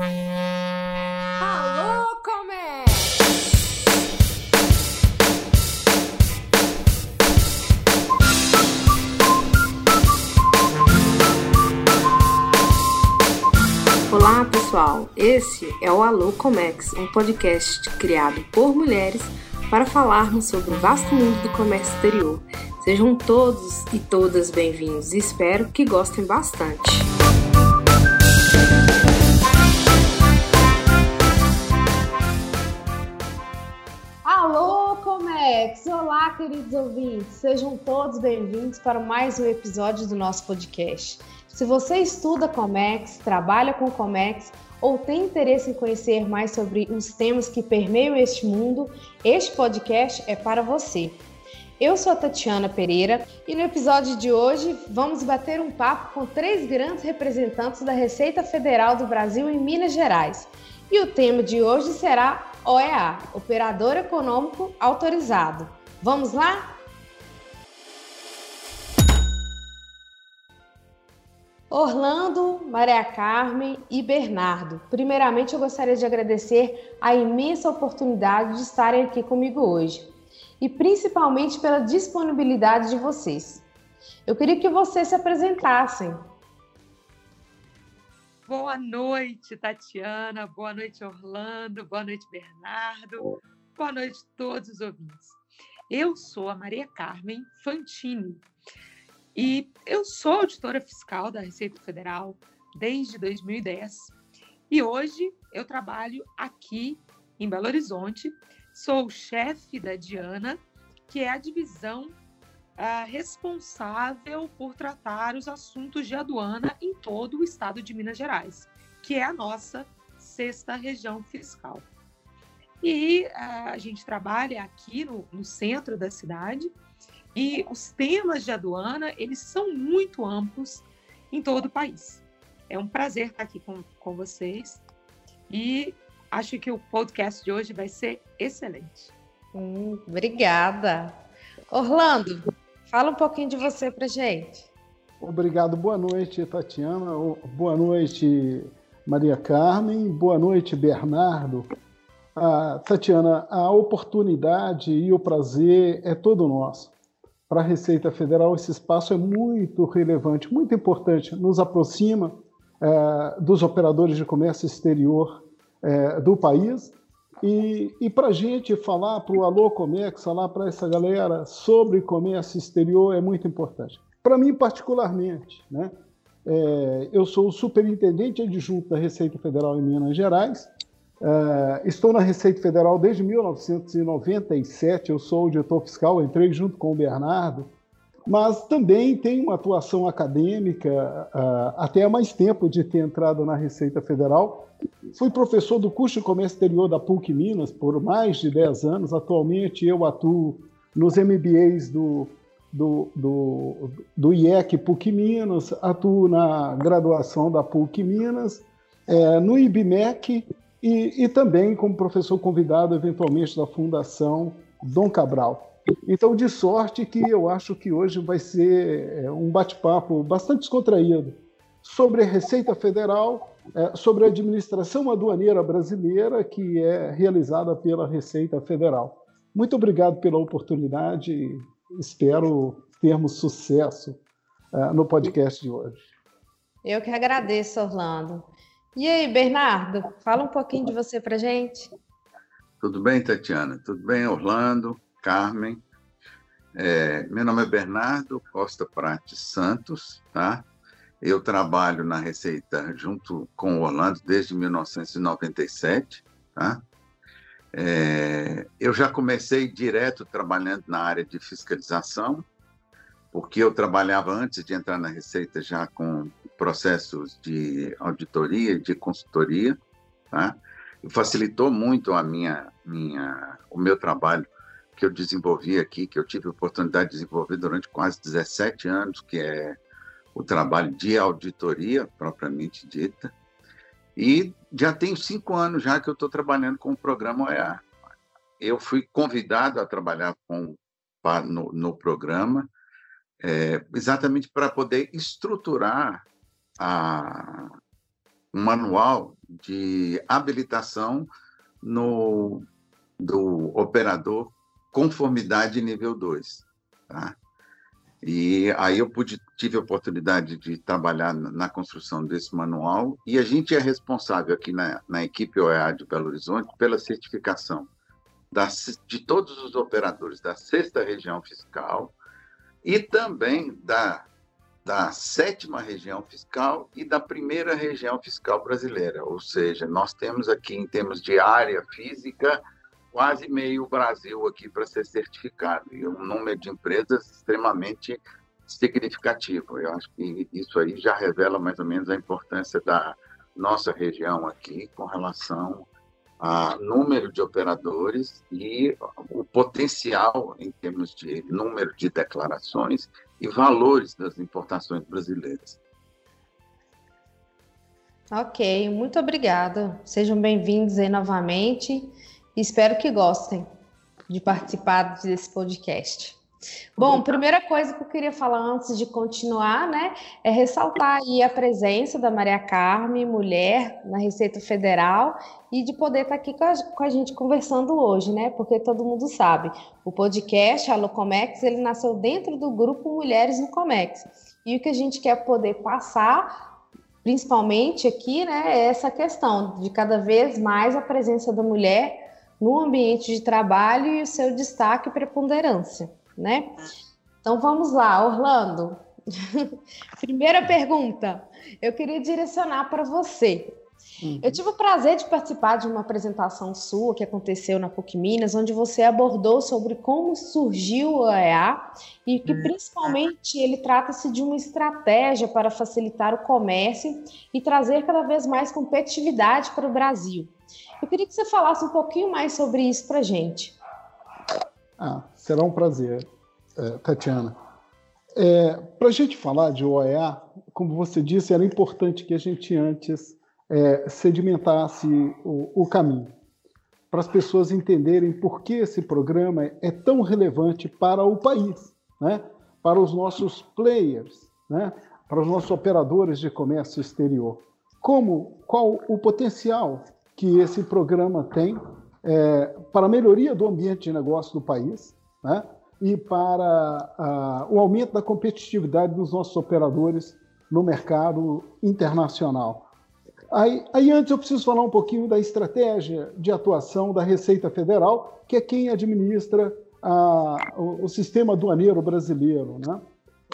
Alô, Comé! Olá, pessoal. Esse é o Alô Comex, um podcast criado por mulheres para falarmos sobre o vasto mundo do comércio exterior. Sejam todos e todas bem-vindos e espero que gostem bastante. Queridos ouvintes! Sejam todos bem-vindos para mais um episódio do nosso podcast. Se você estuda Comex, trabalha com Comex ou tem interesse em conhecer mais sobre os temas que permeiam este mundo, este podcast é para você. Eu sou a Tatiana Pereira e no episódio de hoje vamos bater um papo com três grandes representantes da Receita Federal do Brasil em Minas Gerais. E o tema de hoje será OEA, Operador Econômico Autorizado. Vamos lá? Orlando, Maria Carmen e Bernardo. Primeiramente, eu gostaria de agradecer a imensa oportunidade de estarem aqui comigo hoje e principalmente pela disponibilidade de vocês. Eu queria que vocês se apresentassem. Boa noite, Tatiana. Boa noite, Orlando. Boa noite, Bernardo. Boa noite a todos os ouvintes. Eu sou a Maria Carmen Fantini e eu sou auditora fiscal da Receita Federal desde 2010 e hoje eu trabalho aqui em Belo Horizonte Sou chefe da Diana, que é a divisão uh, responsável por tratar os assuntos de aduana em todo o estado de Minas Gerais, que é a nossa sexta região fiscal. E a gente trabalha aqui no, no centro da cidade e os temas de aduana, eles são muito amplos em todo o país. É um prazer estar aqui com, com vocês e Acho que o podcast de hoje vai ser excelente. Hum, obrigada. Orlando, fala um pouquinho de você para gente. Obrigado. Boa noite, Tatiana. Boa noite, Maria Carmen. Boa noite, Bernardo. Ah, Tatiana, a oportunidade e o prazer é todo nosso. Para a Receita Federal, esse espaço é muito relevante, muito importante. Nos aproxima eh, dos operadores de comércio exterior é, do país. E, e para a gente falar para o Alô Comex, falar para essa galera sobre comércio exterior é muito importante. Para mim, particularmente, né? É, eu sou o superintendente adjunto da Receita Federal em Minas Gerais. É, estou na Receita Federal desde 1997. Eu sou auditor fiscal, entrei junto com o Bernardo mas também tem uma atuação acadêmica uh, até há mais tempo de ter entrado na Receita Federal. Fui professor do curso de comércio exterior da PUC Minas por mais de 10 anos. Atualmente eu atuo nos MBAs do, do, do, do IEC PUC Minas, atuo na graduação da PUC Minas, é, no IBMEC e, e também como professor convidado eventualmente da Fundação Dom Cabral. Então, de sorte que eu acho que hoje vai ser é, um bate-papo bastante descontraído sobre a Receita Federal, é, sobre a administração aduaneira brasileira, que é realizada pela Receita Federal. Muito obrigado pela oportunidade e espero termos sucesso é, no podcast de hoje. Eu que agradeço, Orlando. E aí, Bernardo, fala um pouquinho de você para gente. Tudo bem, Tatiana? Tudo bem, Orlando? Carmen. É, meu nome é Bernardo Costa Prates Santos, tá? Eu trabalho na Receita junto com o Orlando desde 1997, tá? É, eu já comecei direto trabalhando na área de fiscalização, porque eu trabalhava antes de entrar na Receita já com processos de auditoria e de consultoria, tá? Facilitou muito a minha, minha, o meu trabalho que eu desenvolvi aqui, que eu tive a oportunidade de desenvolver durante quase 17 anos, que é o trabalho de auditoria propriamente dita. E já tem cinco anos já que eu estou trabalhando com o programa OEA. Eu fui convidado a trabalhar com, no, no programa é, exatamente para poder estruturar a, um manual de habilitação no, do operador conformidade nível 2. Tá? E aí eu pude, tive a oportunidade de trabalhar na construção desse manual e a gente é responsável aqui na, na equipe OEA de Belo Horizonte pela certificação das, de todos os operadores da sexta região fiscal e também da, da sétima região fiscal e da primeira região fiscal brasileira. Ou seja, nós temos aqui, em termos de área física, quase meio Brasil aqui para ser certificado, e um número de empresas extremamente significativo. Eu acho que isso aí já revela mais ou menos a importância da nossa região aqui com relação a número de operadores e o potencial em termos de número de declarações e valores das importações brasileiras. Ok, muito obrigada. Sejam bem-vindos aí novamente. Espero que gostem de participar desse podcast. Bom, primeira coisa que eu queria falar antes de continuar, né, é ressaltar aí a presença da Maria Carme, mulher na Receita Federal, e de poder estar aqui com a, com a gente conversando hoje, né, porque todo mundo sabe, o podcast Alô Comex, ele nasceu dentro do grupo Mulheres no Comex, e o que a gente quer poder passar, principalmente aqui, né, é essa questão de cada vez mais a presença da mulher no ambiente de trabalho e o seu destaque e preponderância, né? Então vamos lá, Orlando. Primeira pergunta, eu queria direcionar para você. Uhum. Eu tive o prazer de participar de uma apresentação sua que aconteceu na PUC Minas, onde você abordou sobre como surgiu o OEA e que uhum. principalmente ele trata-se de uma estratégia para facilitar o comércio e trazer cada vez mais competitividade para o Brasil. Eu queria que você falasse um pouquinho mais sobre isso para a gente. Ah, será um prazer, é, Tatiana. É, para a gente falar de OEA, como você disse, era importante que a gente antes é, sedimentasse o, o caminho, para as pessoas entenderem por que esse programa é tão relevante para o país, né? para os nossos players, né? para os nossos operadores de comércio exterior. Como, qual o potencial que esse programa tem é, para a melhoria do ambiente de negócio do país né, e para a, o aumento da competitividade dos nossos operadores no mercado internacional. Aí, aí, antes eu preciso falar um pouquinho da estratégia de atuação da Receita Federal, que é quem administra a, o, o, sistema aduaneiro brasileiro. Né?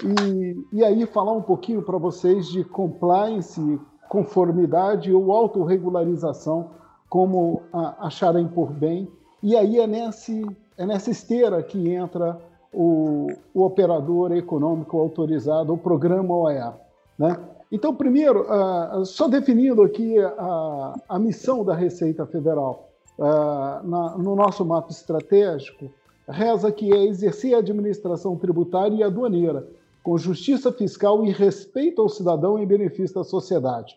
E, e aí falar um pouquinho para vocês de compliance conformidade ou autorregularização, como acharem por bem. E aí é, nesse, é nessa esteira que entra o, o operador econômico autorizado, o programa OEA. Né? Então, primeiro, uh, só definindo aqui a, a, missão da Receita Federal, uh, na, no nosso mapa estratégico, reza que é exercer a administração tributária e aduaneira, com justiça fiscal e respeito ao cidadão em benefício da sociedade.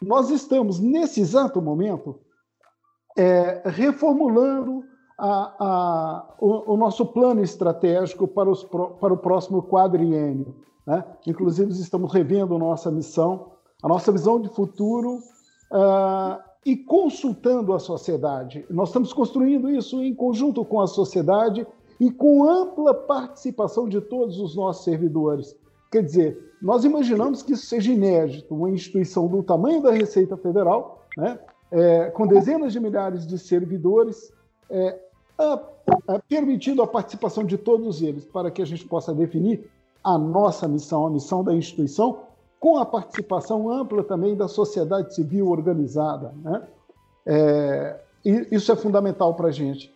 Nós estamos, nesse exato momento, é, reformulando a, a, o, o, nosso plano estratégico para, os, para o próximo quadriênio. Né? Inclusive, estamos revendo nossa missão, a nossa visão de futuro uh, e consultando a sociedade. Nós estamos construindo isso em conjunto com a sociedade e com ampla participação de todos os nossos servidores. Quer dizer, nós imaginamos que isso seja inédito, uma instituição do tamanho da Receita Federal, né, é, com dezenas de milhares de servidores, é, permitindo a participação de todos eles, para que a gente possa definir a nossa missão, a missão da instituição, com a participação ampla também da sociedade civil organizada. Né? É, isso é fundamental para a gente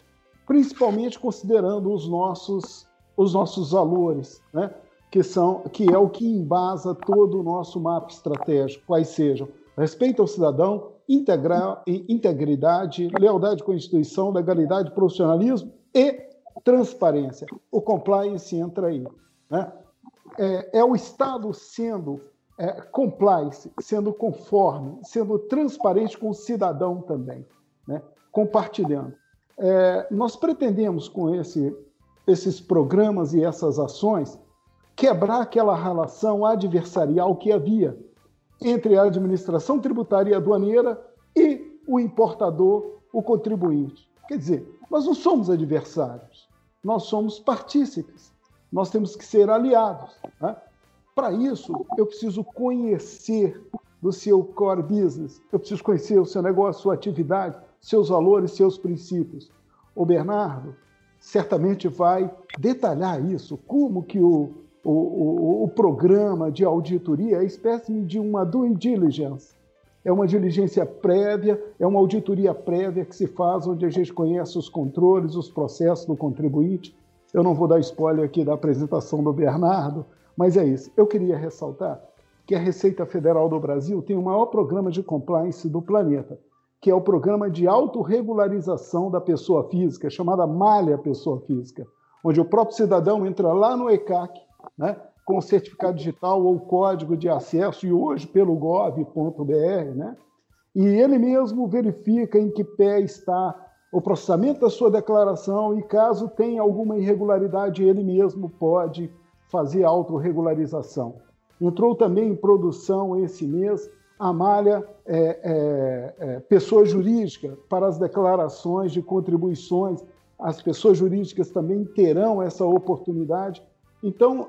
principalmente considerando os nossos, os nossos valores, né? que, são, que é o que embasa todo o nosso mapa estratégico, quais sejam respeito ao cidadão, integrar, integridade, lealdade com a instituição, legalidade, profissionalismo e transparência. O compliance entra aí. Né? É, é o Estado sendo é, compliance, sendo conforme, sendo transparente com o cidadão também, né? compartilhando. É, nós pretendemos, com esse, esses programas e essas ações, quebrar aquela relação adversarial que havia entre a administração tributária e aduaneira e o importador, o contribuinte. Quer dizer, nós não somos adversários, nós somos partícipes, nós temos que ser aliados. Né? Para isso, eu preciso conhecer do seu core business, eu preciso conhecer o seu negócio, sua atividade, seus valores, seus princípios. O Bernardo certamente vai detalhar isso, como que o, o, o, o programa de auditoria é espécie de uma due diligence. É uma diligência prévia, é uma auditoria prévia que se faz onde a gente conhece os controles, os processos do contribuinte. Eu não vou dar spoiler aqui da apresentação do Bernardo, mas é isso. Eu queria ressaltar que a Receita Federal do Brasil tem o maior programa de compliance do planeta, que é o programa de autorregularização da pessoa física, chamada Malha Pessoa Física, onde o próprio cidadão entra lá no ECAC, né, com certificado digital ou código de acesso, e hoje pelo gov.br, né, e ele mesmo verifica em que pé está o processamento da sua declaração e, caso tenha alguma irregularidade, ele mesmo pode fazer autorregularização. Entrou também em produção esse mês a malha é, é, é, pessoa jurídica para as declarações de contribuições. As pessoas jurídicas também terão essa oportunidade. Então,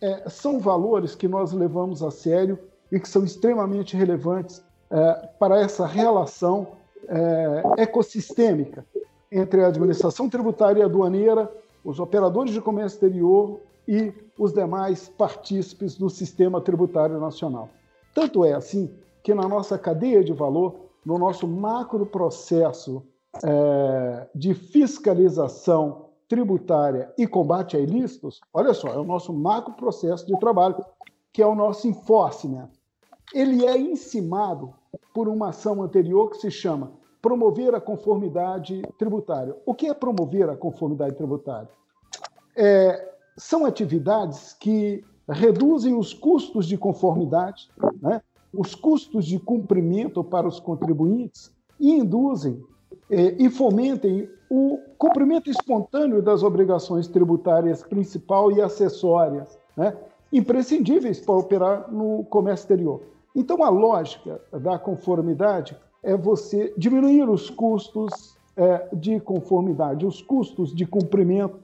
é, são valores que nós levamos a sério e que são extremamente relevantes é, para essa relação é, ecossistêmica entre a administração tributária e aduaneira, os operadores de comércio exterior e os demais partícipes do sistema tributário nacional. Tanto é assim que na nossa cadeia de valor, no nosso macro processo é, de fiscalização tributária e combate a ilícitos, olha só, é o nosso macro processo de trabalho, que é o nosso enforcement. Ele é encimado por uma ação anterior que se chama promover a conformidade tributária. O que é promover a conformidade tributária? É, são atividades que reduzem os custos de conformidade, né? os custos de cumprimento para os contribuintes e induzem e fomentem o cumprimento espontâneo das obrigações tributárias principal e acessórias, né? imprescindíveis para operar no comércio exterior. Então, a lógica da conformidade é você diminuir os custos eh, de conformidade, os custos de cumprimento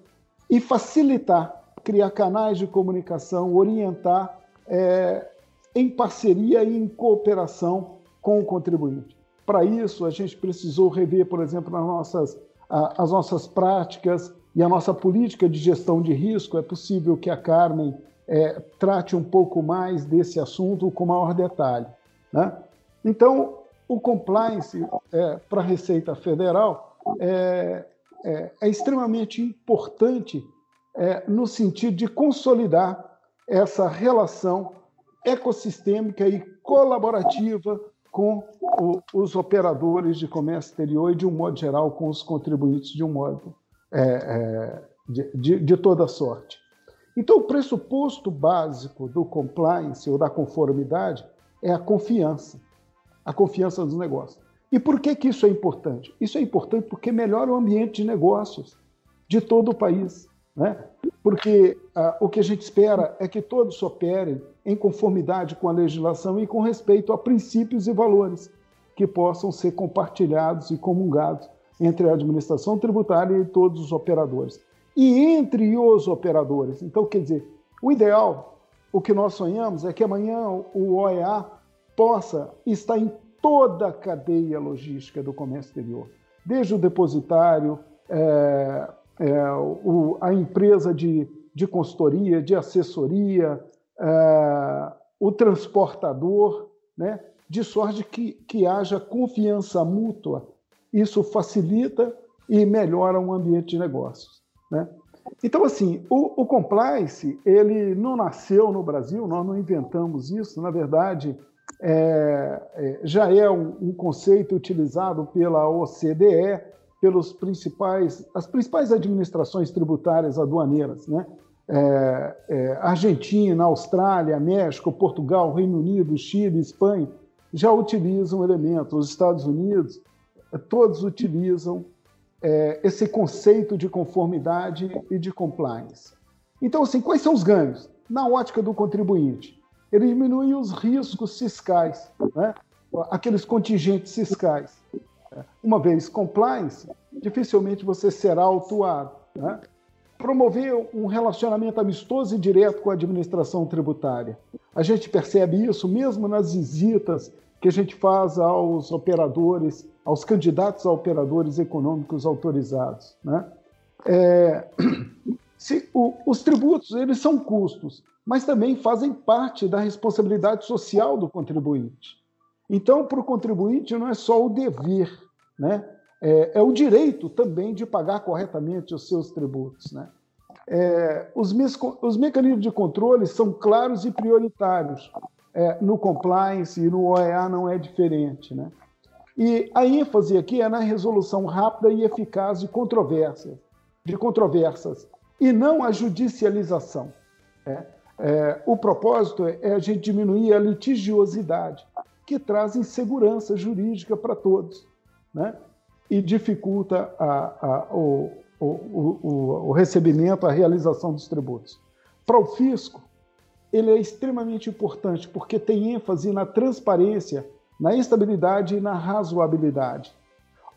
e facilitar criar canais de comunicação, orientar é, em parceria e em cooperação com o contribuinte. Para isso, a gente precisou rever, por exemplo, as nossas, as nossas práticas e a nossa política de gestão de risco. É possível que a Carmen é, trate um pouco mais desse assunto com maior detalhe. Né? Então, o compliance é, para a Receita Federal é, é, é extremamente importante é, no sentido de consolidar essa relação ecossistêmica e colaborativa com o, os operadores de comércio exterior e, de um modo geral, com os contribuintes de um modo é, é, de, de, de toda sorte. Então, o pressuposto básico do compliance ou da conformidade é a confiança, a confiança dos negócios. E por que, que isso é importante? Isso é importante porque melhora o ambiente de negócios de todo o país. Né? Porque ah, o que a gente espera é que todos operem em conformidade com a legislação e com respeito a princípios e valores que possam ser compartilhados e comungados entre a administração tributária e todos os operadores. E entre os operadores. Então, quer dizer, o ideal, o que nós sonhamos, é que amanhã o OEA possa estar em toda a cadeia logística do comércio exterior, desde o depositário, é, é, o, a empresa de, de consultoria, de assessoria, é, o transportador, né? de sorte que, que haja confiança mútua. Isso facilita e melhora o ambiente de negócios. Né? Então, assim, o, o, compliance, ele não nasceu no Brasil, nós não inventamos isso, na verdade, é, é, já é um, um, conceito utilizado pela OCDE, pelos principais, as principais administrações tributárias aduaneiras, né? É, é, Argentina, Austrália, México, Portugal, Reino Unido, Chile, Espanha, já utilizam elementos. Os Estados Unidos, é, todos utilizam é, esse conceito de conformidade e de compliance. Então, assim, quais são os ganhos? Na ótica do contribuinte, ele diminui os riscos fiscais, né? aqueles contingentes fiscais. Uma vez compliance, dificilmente você será autuado. Né? Promover um relacionamento amistoso e direto com a administração tributária. A gente percebe isso mesmo nas visitas que a gente faz aos operadores, aos candidatos a operadores econômicos autorizados. Né? É, se, o, os tributos eles são custos, mas também fazem parte da responsabilidade social do contribuinte. Então, para o contribuinte, não é só o dever, né? é, é o direito também de pagar corretamente os seus tributos. Né? É, os, os, mecanismos de controle são claros e prioritários. É, no compliance e no OEA não é diferente. Né? E a ênfase aqui é na resolução rápida e eficaz de controvérsias, de controvérsias e não a judicialização. Né? É, o propósito é a gente diminuir a litigiosidade, que traz insegurança jurídica para todos, né? e dificulta a, a, o, o, o, o recebimento, a realização dos tributos. Para o fisco, ele é extremamente importante porque tem ênfase na transparência, na estabilidade e na razoabilidade.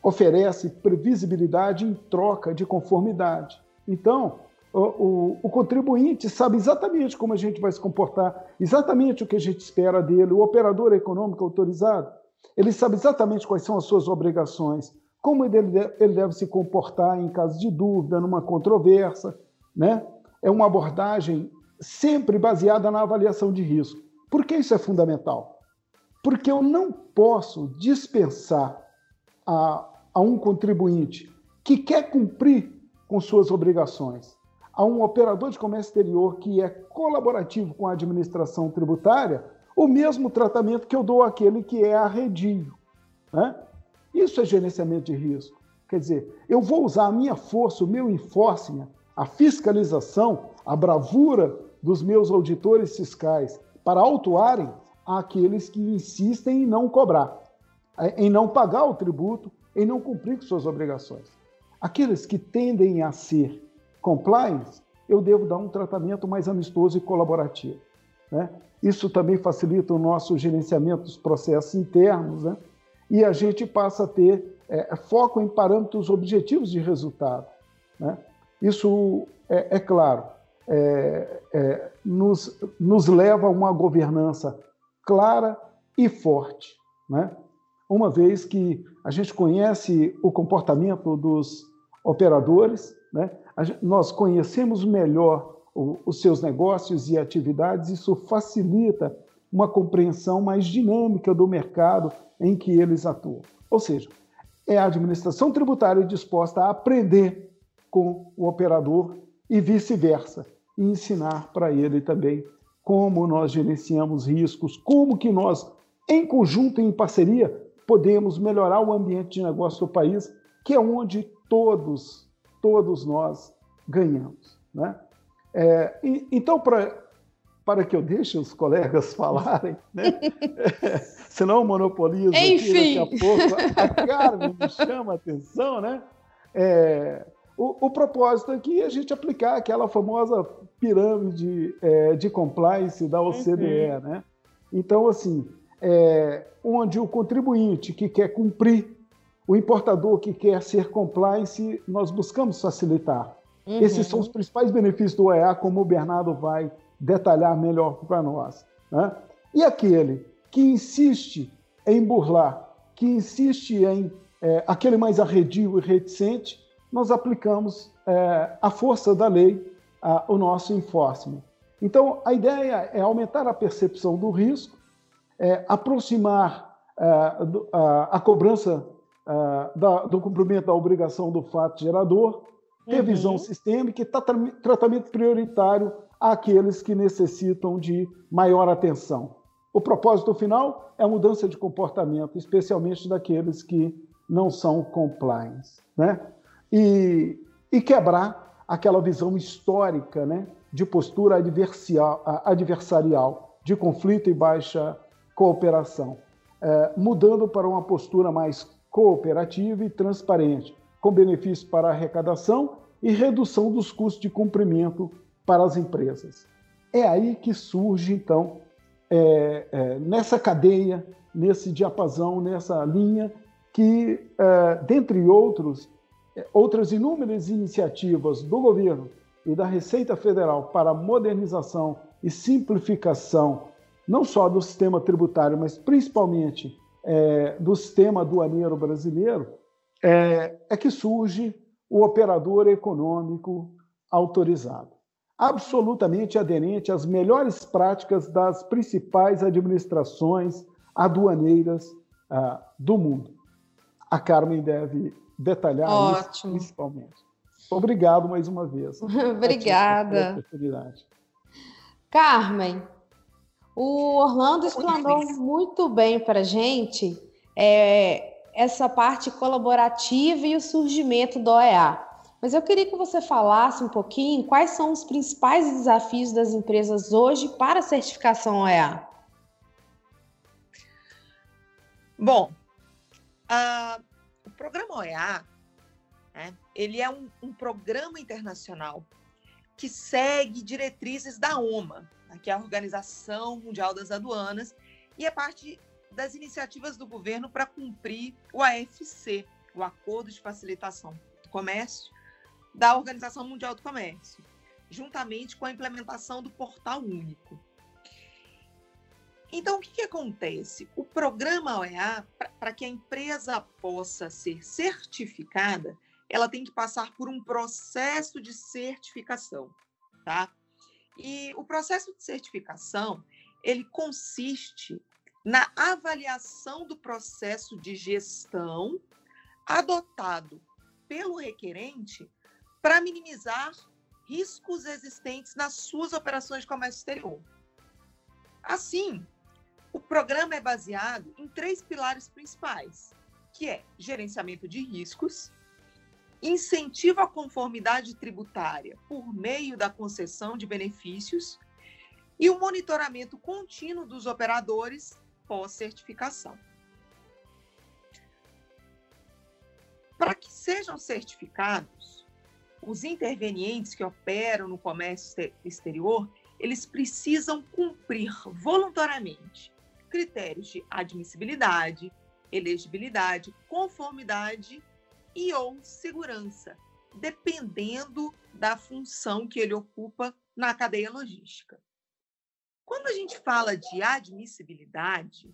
Oferece previsibilidade em troca de conformidade. Então, o, o, o, contribuinte sabe exatamente como a gente vai se comportar, exatamente o que a gente espera dele. O operador econômico autorizado, ele sabe exatamente quais são as suas obrigações, como ele deve, se comportar em caso de dúvida, numa controvérsia. Né? É uma abordagem sempre baseada na avaliação de risco. Por que isso é fundamental? Porque eu não posso dispensar a, a um contribuinte que quer cumprir com suas obrigações a um operador de comércio exterior que é colaborativo com a administração tributária o mesmo tratamento que eu dou àquele que é arredio. Né? Isso é gerenciamento de risco. Quer dizer, eu vou usar a minha força, o meu enforcement, a fiscalização, a bravura dos meus auditores fiscais para autuarem aqueles que insistem em não cobrar, em não pagar o tributo, em não cumprir com suas obrigações. Aqueles que tendem a ser compliance, eu devo dar um tratamento mais amistoso e colaborativo. Né? Isso também facilita o nosso gerenciamento dos processos internos, né? e a gente passa a ter é, foco em parâmetros objetivos de resultado. Né? Isso, é, é claro, é, é, nos, nos leva a uma governança clara e forte. Né? Uma vez que a gente conhece o comportamento dos operadores, né? nós conhecemos melhor os seus negócios e atividades, isso facilita uma compreensão mais dinâmica do mercado em que eles atuam. Ou seja, é a administração tributária disposta a aprender com o operador e vice-versa, e ensinar para ele também como nós gerenciamos riscos, como que nós, em conjunto e em parceria, podemos melhorar o ambiente de negócio do país, que é onde todos todos nós ganhamos. Né? É, e, então, pra, para que eu deixe os colegas falarem, né? senão monopolizo Enfim. Aqui, daqui a pouco a Carmen me chama a atenção, né? É, o, o, propósito aqui é a gente aplicar aquela famosa pirâmide é, de compliance da OCDE, uhum. né? Então, assim, é, onde o contribuinte que quer cumprir o importador que quer ser compliance, nós buscamos facilitar. Uhum. Esses são os principais benefícios do OEA, como o Bernardo vai detalhar melhor para nós. Né? E aquele que insiste em burlar, que insiste em é, aquele mais arredio e reticente, nós aplicamos é, a força da lei, a, o nosso enforcement. Então, a ideia é aumentar a percepção do risco, é, aproximar é, a, a cobrança uh, da, do cumprimento da obrigação do fato gerador, revisão uhum. sistêmica e tratamento prioritário àqueles que necessitam de maior atenção. O propósito final é a mudança de comportamento, especialmente daqueles que não são compliance, né? E, e quebrar aquela visão histórica, né, de postura adversarial, de conflito e baixa cooperação, é, mudando para uma postura mais cooperativa e transparente, com benefícios para arrecadação e redução dos custos de cumprimento para as empresas. É aí que surge, então, é, é, nessa cadeia, nesse diapasão, nessa linha, que, é, dentre outros, é, outras inúmeras iniciativas do governo e da Receita Federal para modernização e simplificação, não só do sistema tributário, mas principalmente é, do sistema aduaneiro brasileiro, é, é que surge o operador econômico autorizado, absolutamente aderente às melhores práticas das principais administrações aduaneiras ah, do mundo. A Carmen deve detalhar Ótimo. isso principalmente. Obrigado mais uma vez. Obrigada. Carmen, o Orlando explanou muito bem para a gente é, essa parte colaborativa e o surgimento do OEA. Mas eu queria que você falasse um pouquinho quais são os principais desafios das empresas hoje para a certificação OEA. Bom, uh, o programa OEA né? Ele é um, um, programa internacional que segue diretrizes da OMA, né? que é a Organização Mundial das Aduanas, e é parte das iniciativas do governo para cumprir o AFC, o Acordo de Facilitação do Comércio, da Organização Mundial do Comércio, juntamente com a implementação do Portal Único. Então, o que, que acontece? O programa OEA, para que a empresa possa ser certificada, ela tem que passar por um processo de certificação, tá? E o processo de certificação, ele consiste na avaliação do processo de gestão adotado pelo requerente para minimizar riscos existentes nas suas operações de comércio exterior. Assim, o programa é baseado em três pilares principais, que é gerenciamento de riscos, incentiva a conformidade tributária por meio da concessão de benefícios e o monitoramento contínuo dos operadores pós-certificação. Para que sejam certificados, os intervenientes que operam no comércio exterior, eles precisam cumprir voluntariamente critérios de admissibilidade, elegibilidade, conformidade e ou segurança, dependendo da função que ele ocupa na cadeia logística. Quando a gente fala de admissibilidade,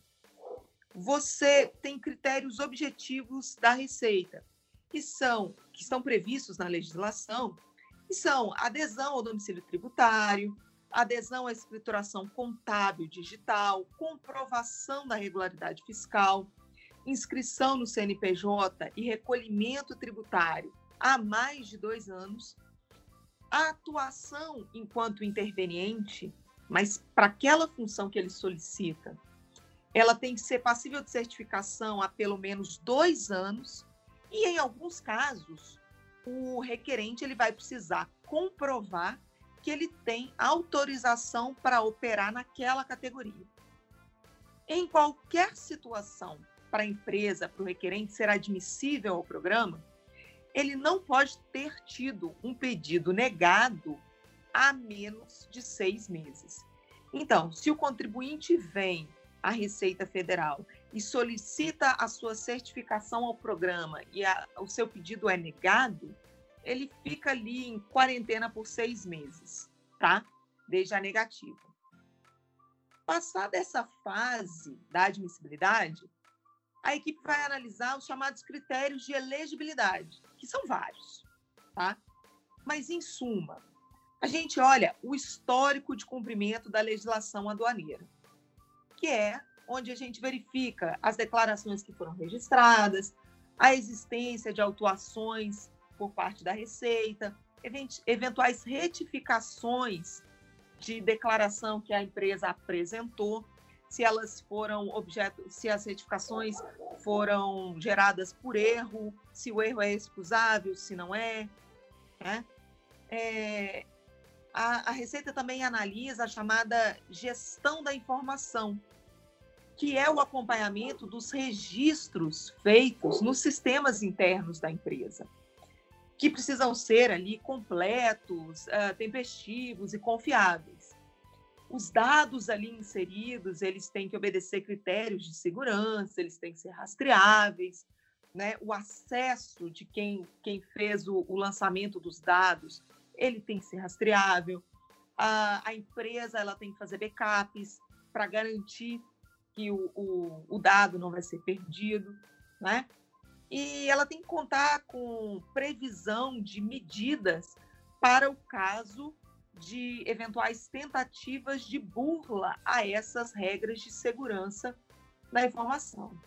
você tem critérios objetivos da Receita, que são que estão previstos na legislação, que são adesão ao domicílio tributário, adesão à escrituração contábil digital, comprovação da regularidade fiscal, inscrição no CNPJ e recolhimento tributário há mais de dois anos, a atuação enquanto interveniente, mas para aquela função que ele solicita, ela tem que ser passível de certificação há pelo menos dois anos e, em alguns casos, o requerente ele vai precisar comprovar que ele tem autorização para operar naquela categoria. Em qualquer situação para a empresa, para o requerente ser admissível ao programa, ele não pode ter tido um pedido negado há menos de seis meses. Então, se o contribuinte vem à Receita Federal e solicita a sua certificação ao programa e a, o seu pedido é negado, ele fica ali em quarentena por seis meses, tá? Desde a negativa. Passada essa fase da admissibilidade, a equipe vai analisar os chamados critérios de elegibilidade, que são vários, tá? Mas, em suma, a gente olha o histórico de cumprimento da legislação aduaneira, que é onde a gente verifica as declarações que foram registradas, a existência de autuações por parte da Receita, eventuais retificações de declaração que a empresa apresentou se elas foram objeto, se as retificações foram geradas por erro, se o erro é excusável, se não é. Né? é a, a Receita também analisa a chamada gestão da informação, que é o acompanhamento dos registros feitos nos sistemas internos da empresa, que precisam ser ali completos, uh, tempestivos e confiáveis. os dados ali inseridos, eles têm que obedecer critérios de segurança, eles têm que ser rastreáveis, né? O acesso de quem, quem fez o, o lançamento dos dados, ele tem que ser rastreável. A, a empresa ela tem que fazer backups para garantir que o, o, o dado não vai ser perdido, né? E ela tem que contar com previsão de medidas para o caso de eventuais tentativas de burla a essas regras de segurança da informação.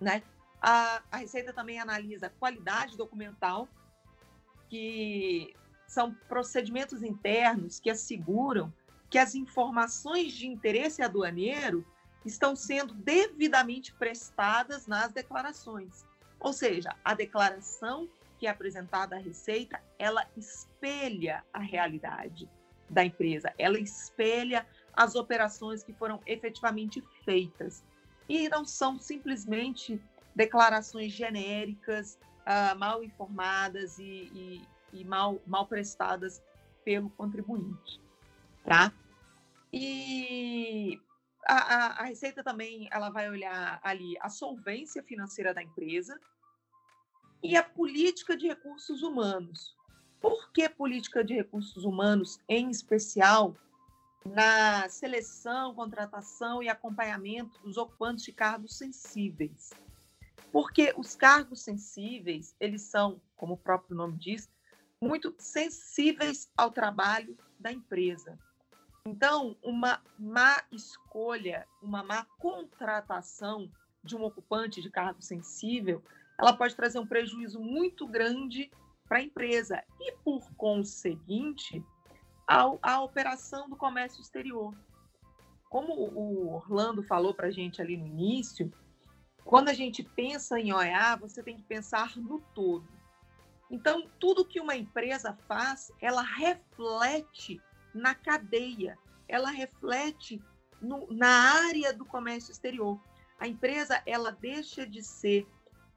Né? A, a Receita também analisa qualidade documental, que são procedimentos internos que asseguram que as informações de interesse aduaneiro estão sendo devidamente prestadas nas declarações. Ou seja, a declaração que é apresentada à Receita, ela espelha a realidade da empresa, ela espelha as operações que foram efetivamente feitas. E não são simplesmente declarações genéricas, uh, mal informadas e, e, e, mal, mal prestadas pelo contribuinte. Tá? E a, a, a Receita também ela vai olhar ali a solvência financeira da empresa, e a política de recursos humanos. Por que política de recursos humanos, em especial na seleção, contratação e acompanhamento dos ocupantes de cargos sensíveis? Porque os cargos sensíveis, eles são, como o próprio nome diz, muito sensíveis ao trabalho da empresa. Então, uma má escolha, uma má contratação de um ocupante de cargo sensível ela pode trazer um prejuízo muito grande para a empresa e, por conseguinte, a operação do comércio exterior. Como o Orlando falou para a gente ali no início, quando a gente pensa em OEA, você tem que pensar no todo. Então, tudo que uma empresa faz, ela reflete na cadeia, ela reflete no, na área do comércio exterior. A empresa, ela deixa de ser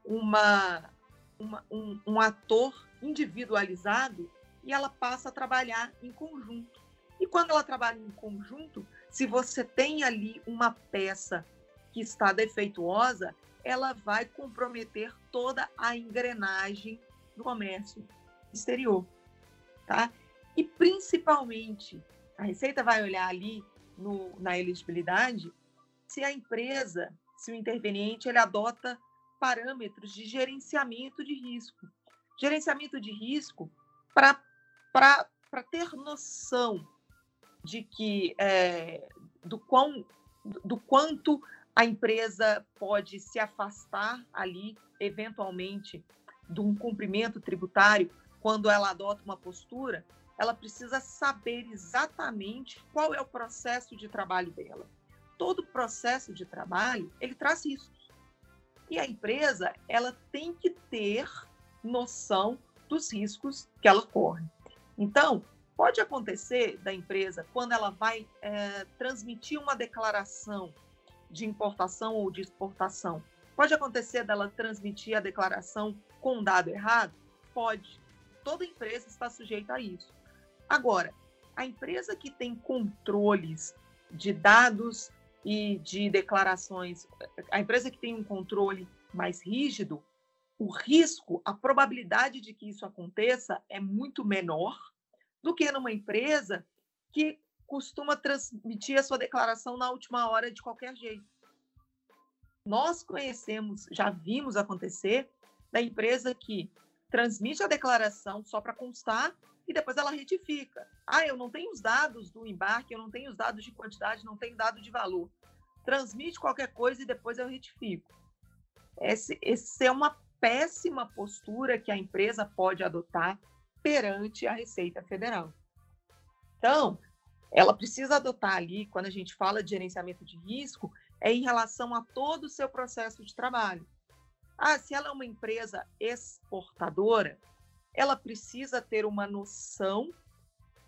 uma, uma um, um ator individualizado e ela passa a trabalhar em conjunto. E quando ela trabalha em conjunto, se você tem ali uma peça que está defeituosa, ela vai comprometer toda a engrenagem do comércio exterior, tá? E principalmente, a Receita vai olhar ali no, na elegibilidade se a empresa, se o interveniente, ele adota parâmetros de gerenciamento de risco. Gerenciamento de risco para ter noção de que é, do, quão, do quanto a empresa pode se afastar ali, eventualmente, de um cumprimento tributário, quando ela adota uma postura, ela precisa saber exatamente qual é o processo de trabalho dela. Todo processo de trabalho, ele traz riscos. E a empresa, ela tem que ter noção dos riscos que ela corre. Então, pode acontecer da empresa, quando ela vai é, transmitir uma declaração de importação ou de exportação, pode acontecer dela transmitir a declaração com um dado errado? Pode. Toda empresa está sujeita a isso. Agora, a empresa que tem controles de dados e de declarações, a empresa que tem um controle mais rígido, o risco, a probabilidade de que isso aconteça é muito menor do que numa empresa que costuma transmitir a sua declaração na última hora de qualquer jeito. Nós conhecemos, já vimos acontecer da empresa que transmite a declaração só para constar e depois ela retifica. Ah, eu não tenho os dados do embarque, eu não tenho os dados de quantidade, não tenho dado de valor. Transmite qualquer coisa e depois eu retifico. Essa é uma péssima postura que a empresa pode adotar perante a Receita Federal. Então, ela precisa adotar ali, quando a gente fala de gerenciamento de risco, é em relação a todo o seu processo de trabalho. Ah, se ela é uma empresa exportadora, ela precisa ter uma noção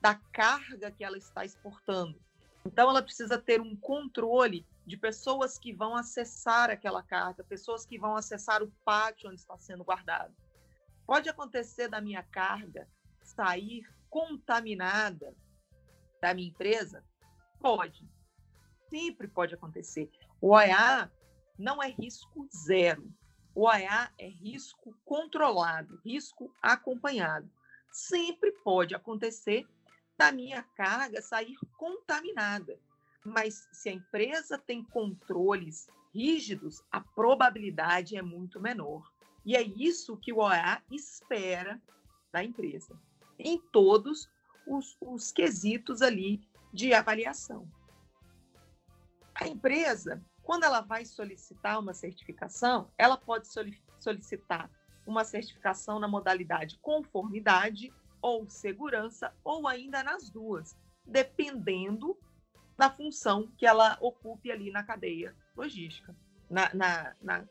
da carga que ela está exportando. Então, ela precisa ter um controle de pessoas que vão acessar aquela carga, pessoas que vão acessar o pátio onde está sendo guardado. Pode acontecer da minha carga sair contaminada da minha empresa Pode. Sempre pode acontecer. O OEA não é risco zero. O OEA é risco controlado, risco acompanhado. Sempre pode acontecer da minha carga sair contaminada. Mas se a empresa tem controles rígidos, a probabilidade é muito menor. E é isso que o OEA espera da empresa, em todos os, os quesitos ali de avaliação. A empresa, quando ela vai solicitar uma certificação, ela pode solicitar uma certificação na modalidade conformidade ou segurança, ou ainda nas duas, dependendo da função que ela ocupe ali na cadeia logística, na, na, na,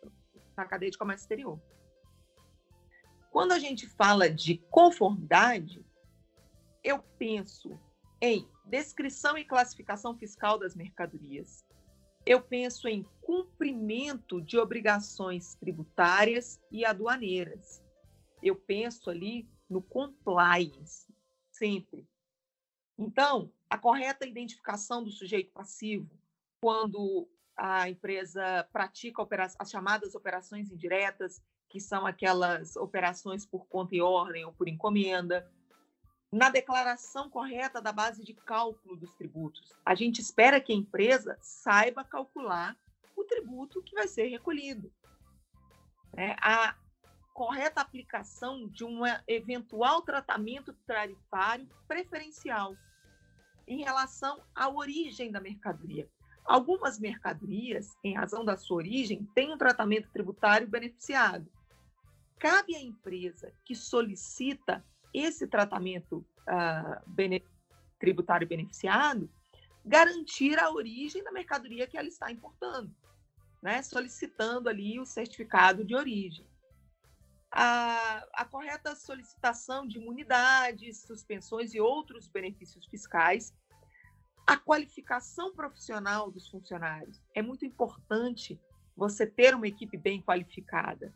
na cadeia de comércio exterior. Quando a gente fala de conformidade, eu penso em descrição e classificação fiscal das mercadorias. Eu penso em cumprimento de obrigações tributárias e aduaneiras. Eu penso ali no compliance, sempre. Então, a correta identificação do sujeito passivo, quando a empresa pratica as chamadas operações indiretas, que são aquelas operações por conta e ordem ou por encomenda, na declaração correta da base de cálculo dos tributos. A gente espera que a empresa saiba calcular o tributo que vai ser recolhido. É, a correta aplicação de um eventual tratamento tarifário preferencial em relação à origem da mercadoria. Algumas mercadorias, em razão da sua origem, têm um tratamento tributário beneficiado. Cabe à empresa que solicita esse tratamento uh, bene tributário beneficiado garantir a origem da mercadoria que ela está importando, né? solicitando ali o certificado de origem. A, a, correta solicitação de imunidades, suspensões e outros benefícios fiscais, a qualificação profissional dos funcionários. É muito importante você ter uma equipe bem qualificada.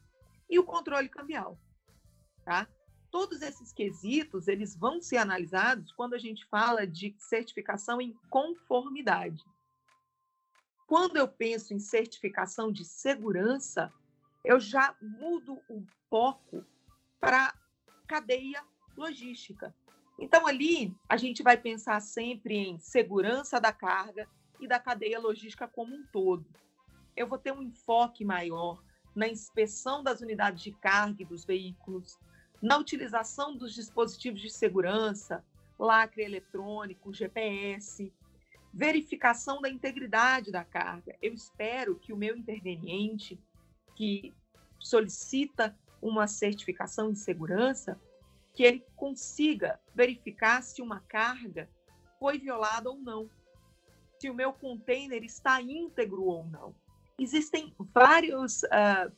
E o controle cambial. Tá? Todos esses quesitos, eles vão ser analisados quando a gente fala de certificação em conformidade. Quando eu penso em certificação de segurança, eu já mudo o foco para cadeia logística. Então, ali, a gente vai pensar sempre em segurança da carga e da cadeia logística como um todo. Eu vou ter um enfoque maior na inspeção das unidades de carga e dos veículos, na utilização dos dispositivos de segurança, lacre eletrônico, GPS, verificação da integridade da carga. Eu espero que o meu interveniente, que solicita uma certificação de segurança, que ele consiga verificar se uma carga foi violada ou não, se o meu container está íntegro ou não. Existem vários, uh,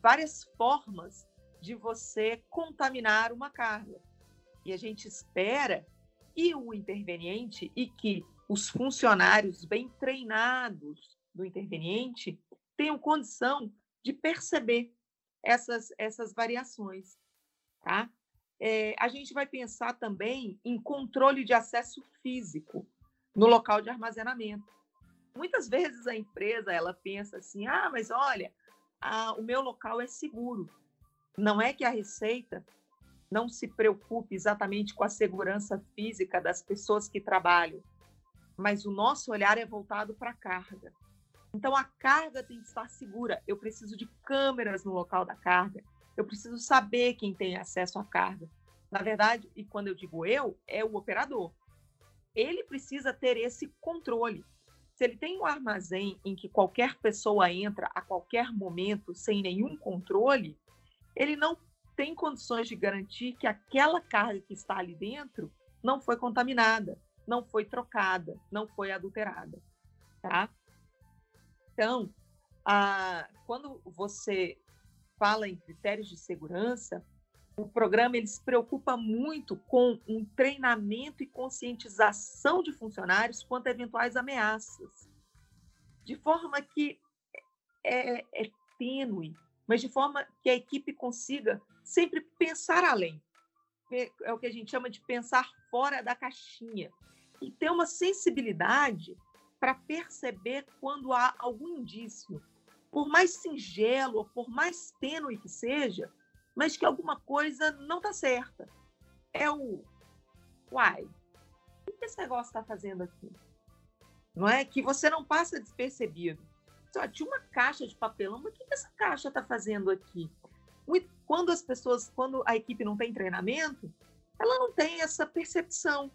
várias formas de você contaminar uma carga. E a gente espera que o interveniente e que os funcionários bem treinados do interveniente tenham condição de perceber essas, essas variações. Tá? É, a gente vai pensar também em controle de acesso físico no local de armazenamento. Muitas vezes a empresa ela pensa assim: ah, mas olha, a, o meu local é seguro. Não é que a Receita não se preocupe exatamente com a segurança física das pessoas que trabalham, mas o nosso olhar é voltado para a carga. Então a carga tem que estar segura. Eu preciso de câmeras no local da carga. Eu preciso saber quem tem acesso à carga. Na verdade, e quando eu digo eu, é o operador. Ele precisa ter esse controle. Se ele tem um armazém em que qualquer pessoa entra a qualquer momento sem nenhum controle, ele não tem condições de garantir que aquela carga que está ali dentro não foi contaminada, não foi trocada, não foi adulterada, tá? Então, a, quando você fala em critérios de segurança, o programa ele se preocupa muito com um treinamento e conscientização de funcionários quanto a eventuais ameaças, de forma que é, é tênue, mas de forma que a equipe consiga sempre pensar além. É o que a gente chama de pensar fora da caixinha e ter uma sensibilidade para perceber quando há algum indício, por mais singelo ou por mais tênue que seja, mas que alguma coisa não está certa. É o uai, o que esse negócio está fazendo aqui? Não é? Que você não passa despercebido. Só tinha uma caixa de papelão, mas o que essa caixa está fazendo aqui? Quando as pessoas, quando a equipe não tem treinamento, ela não tem essa percepção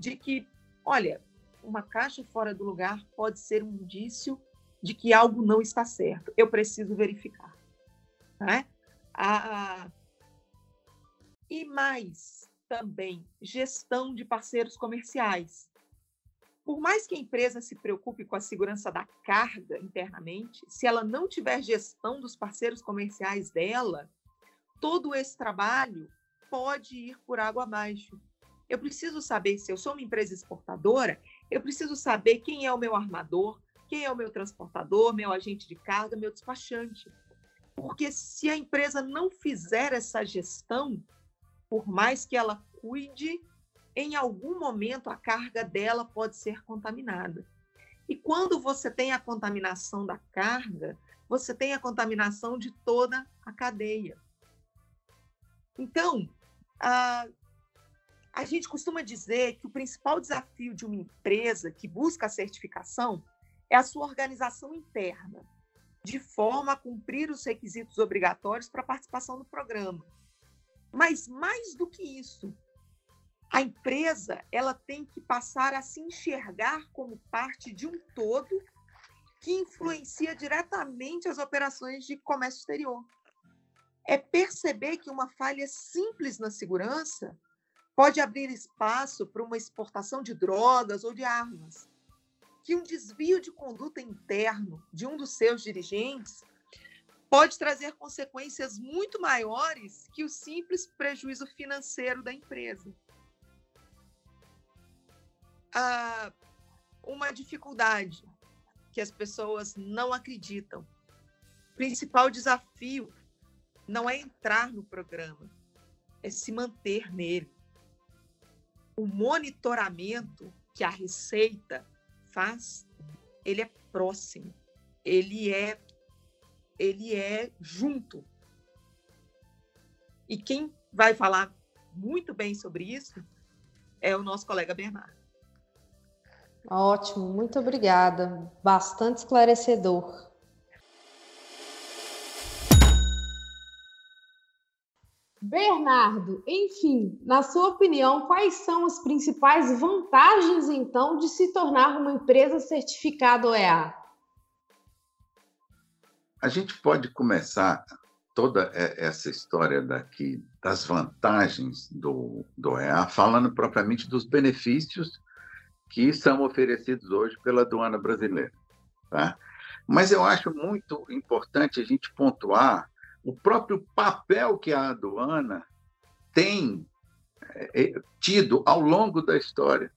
de que, olha, uma caixa fora do lugar pode ser um indício de que algo não está certo. Eu preciso verificar. Né? E mais também gestão de parceiros comerciais. Por mais que a empresa se preocupe com a segurança da carga internamente, se ela não tiver gestão dos parceiros comerciais dela, todo esse trabalho pode ir por água abaixo. Eu preciso saber se eu sou uma empresa exportadora, eu preciso saber quem é o meu armador, quem é o meu transportador, meu agente de carga, meu despachante. Porque se a empresa não fizer essa gestão, por mais que ela cuide, em algum momento a carga dela pode ser contaminada. E quando você tem a contaminação da carga, você tem a contaminação de toda a cadeia. Então, a, a gente costuma dizer que o principal desafio de uma empresa que busca a certificação é a sua organização interna, de forma a cumprir os requisitos obrigatórios para a participação no programa. Mas mais do que isso, a empresa ela tem que passar a se enxergar como parte de um todo que influencia diretamente as operações de comércio exterior. É perceber que uma falha simples na segurança pode abrir espaço para uma exportação de drogas ou de armas. Que um desvio de conduta interno de um dos seus dirigentes pode trazer consequências muito maiores que o simples prejuízo financeiro da empresa. Ah, uma dificuldade que as pessoas não acreditam. O principal desafio não é entrar no programa, é se manter nele. O monitoramento que a Receita faz, ele é próximo, ele é ele é junto. E quem vai falar muito bem sobre isso é o nosso colega Bernardo. Ótimo, muito obrigada. Bastante esclarecedor. Bernardo, enfim, na sua opinião, quais são as principais vantagens, então, de se tornar uma empresa certificada OEA? A gente pode começar toda essa história daqui das vantagens do, do OEA falando propriamente dos benefícios que são oferecidos hoje pela aduana brasileira. Tá? Mas eu acho muito importante a gente pontuar o próprio papel que a aduana tem é, tido ao longo da história.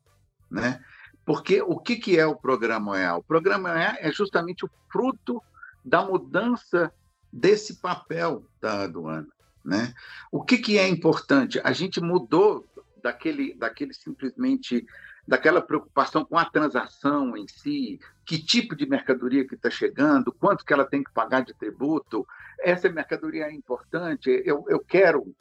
Né? Porque o que, que é o Programa OEA? O Programa OEA é justamente o fruto da mudança desse papel da aduana. Né? O que, que é importante? A gente mudou daquele, daquele simplesmente daquela preocupação com a transação em si, que tipo de mercadoria que está chegando, quanto que ela tem que pagar de tributo, essa mercadoria é importante, eu, eu quero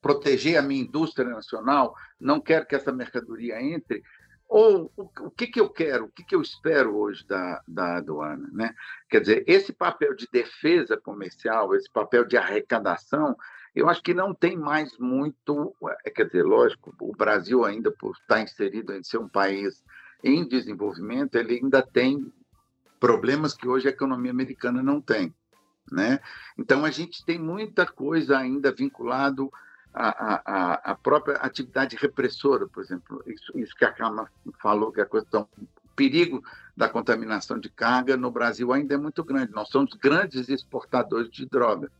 proteger a minha indústria nacional, não quero que essa mercadoria entre, ou o, o que, que eu quero, o que, que eu espero hoje da, da aduana. Né? Quer dizer, esse papel de defesa comercial, esse papel de arrecadação, eu acho que não tem mais muito, é, quer dizer, lógico, o Brasil ainda por estar inserido em ser um país em desenvolvimento, ele ainda tem problemas que hoje a economia americana não tem, né? Então a gente tem muita coisa ainda vinculado à, à, à própria atividade repressora, por exemplo, isso, isso que a Câmara falou que a questão o perigo da contaminação de carga no Brasil ainda é muito grande. Nós somos grandes exportadores de droga.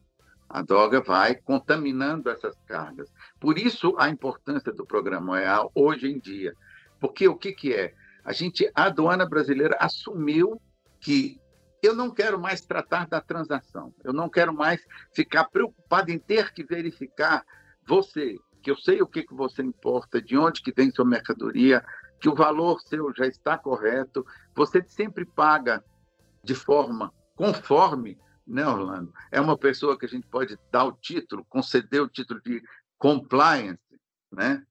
A droga vai contaminando essas cargas. Por isso a importância do programa OEA hoje em dia. Porque o que, que é? A gente, a aduana brasileira assumiu que eu não quero mais tratar da transação, eu não quero mais ficar preocupado em ter que verificar você, que eu sei o que, que você importa, de onde que vem sua mercadoria, que o valor seu já está correto, você sempre paga de forma conforme, né, Orlando? É uma pessoa que a gente pode dar o título, conceder o título de compliance, né?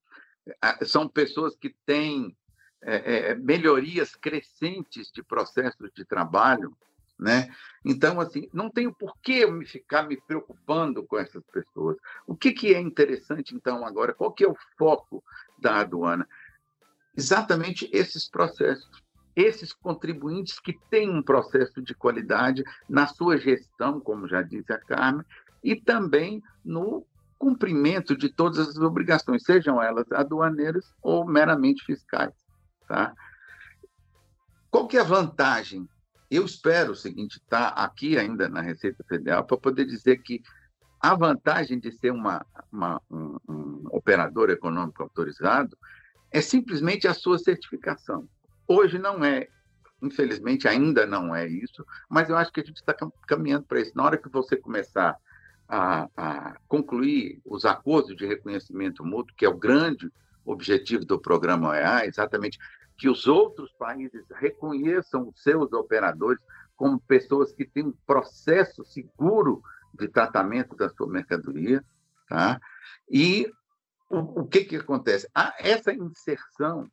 São pessoas que têm é, é, melhorias crescentes de processos de trabalho, né? Então, assim, não tenho por que eu me ficar me preocupando com essas pessoas. O que, que é interessante, então, agora? Qual que é o foco da aduana? Exatamente esses processos. Esses contribuintes que têm um processo de qualidade na sua gestão, como já disse a Carmen, e também no cumprimento de todas as obrigações, sejam elas aduaneiras ou meramente fiscais. Tá? Qual que é a vantagem eu espero o seguinte, estar tá aqui ainda na Receita Federal para poder dizer que a vantagem de ser uma, uma um, um, operador econômico autorizado é simplesmente a sua certificação. Hoje não é, infelizmente ainda não é isso, mas eu acho que a gente está caminhando para isso. Na hora que você começar a, a, concluir os acordos de reconhecimento mútuo, que é o grande objetivo do programa OEA, exatamente que os outros países reconheçam os seus operadores como pessoas que têm um processo seguro de tratamento da sua mercadoria, tá? E o, o que que acontece? Há essa inserção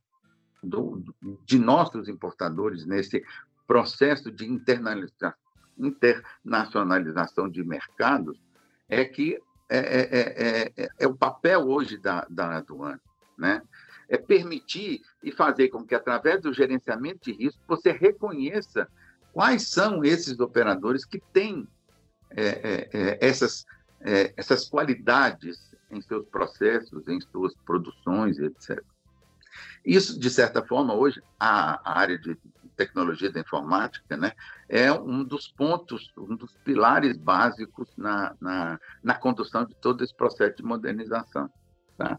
do, de nossos importadores nesse processo de internacionalização de mercados é que é, é, é, é, o papel hoje da, da aduana, né? é permitir e fazer com que, através do gerenciamento de risco, você reconheça quais são esses operadores que têm é, é, é, essas, é, essas qualidades em seus processos, em suas produções, etc. Isso, de certa forma, hoje, a, área de tecnologia da informática né, é um dos pontos, um dos pilares básicos na, na, na condução de todo esse processo de modernização. Tá?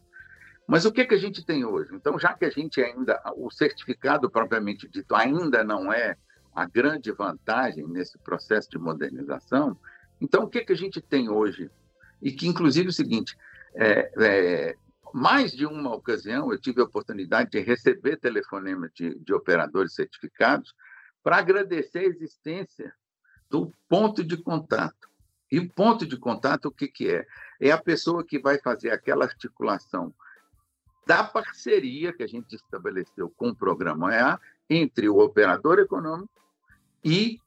Mas o que, que a gente tem hoje? Então, já que a gente ainda, o certificado propriamente dito ainda não é a grande vantagem nesse processo de modernização, então o que, que a gente tem hoje? E que, inclusive, é o seguinte: é, é, mais de uma ocasião eu tive a oportunidade de receber telefonema de, de operadores certificados para agradecer a existência do ponto de contato. E o ponto de contato, o que, que é? É a pessoa que vai fazer aquela articulação da parceria que a gente estabeleceu com o programa EA entre o operador econômico e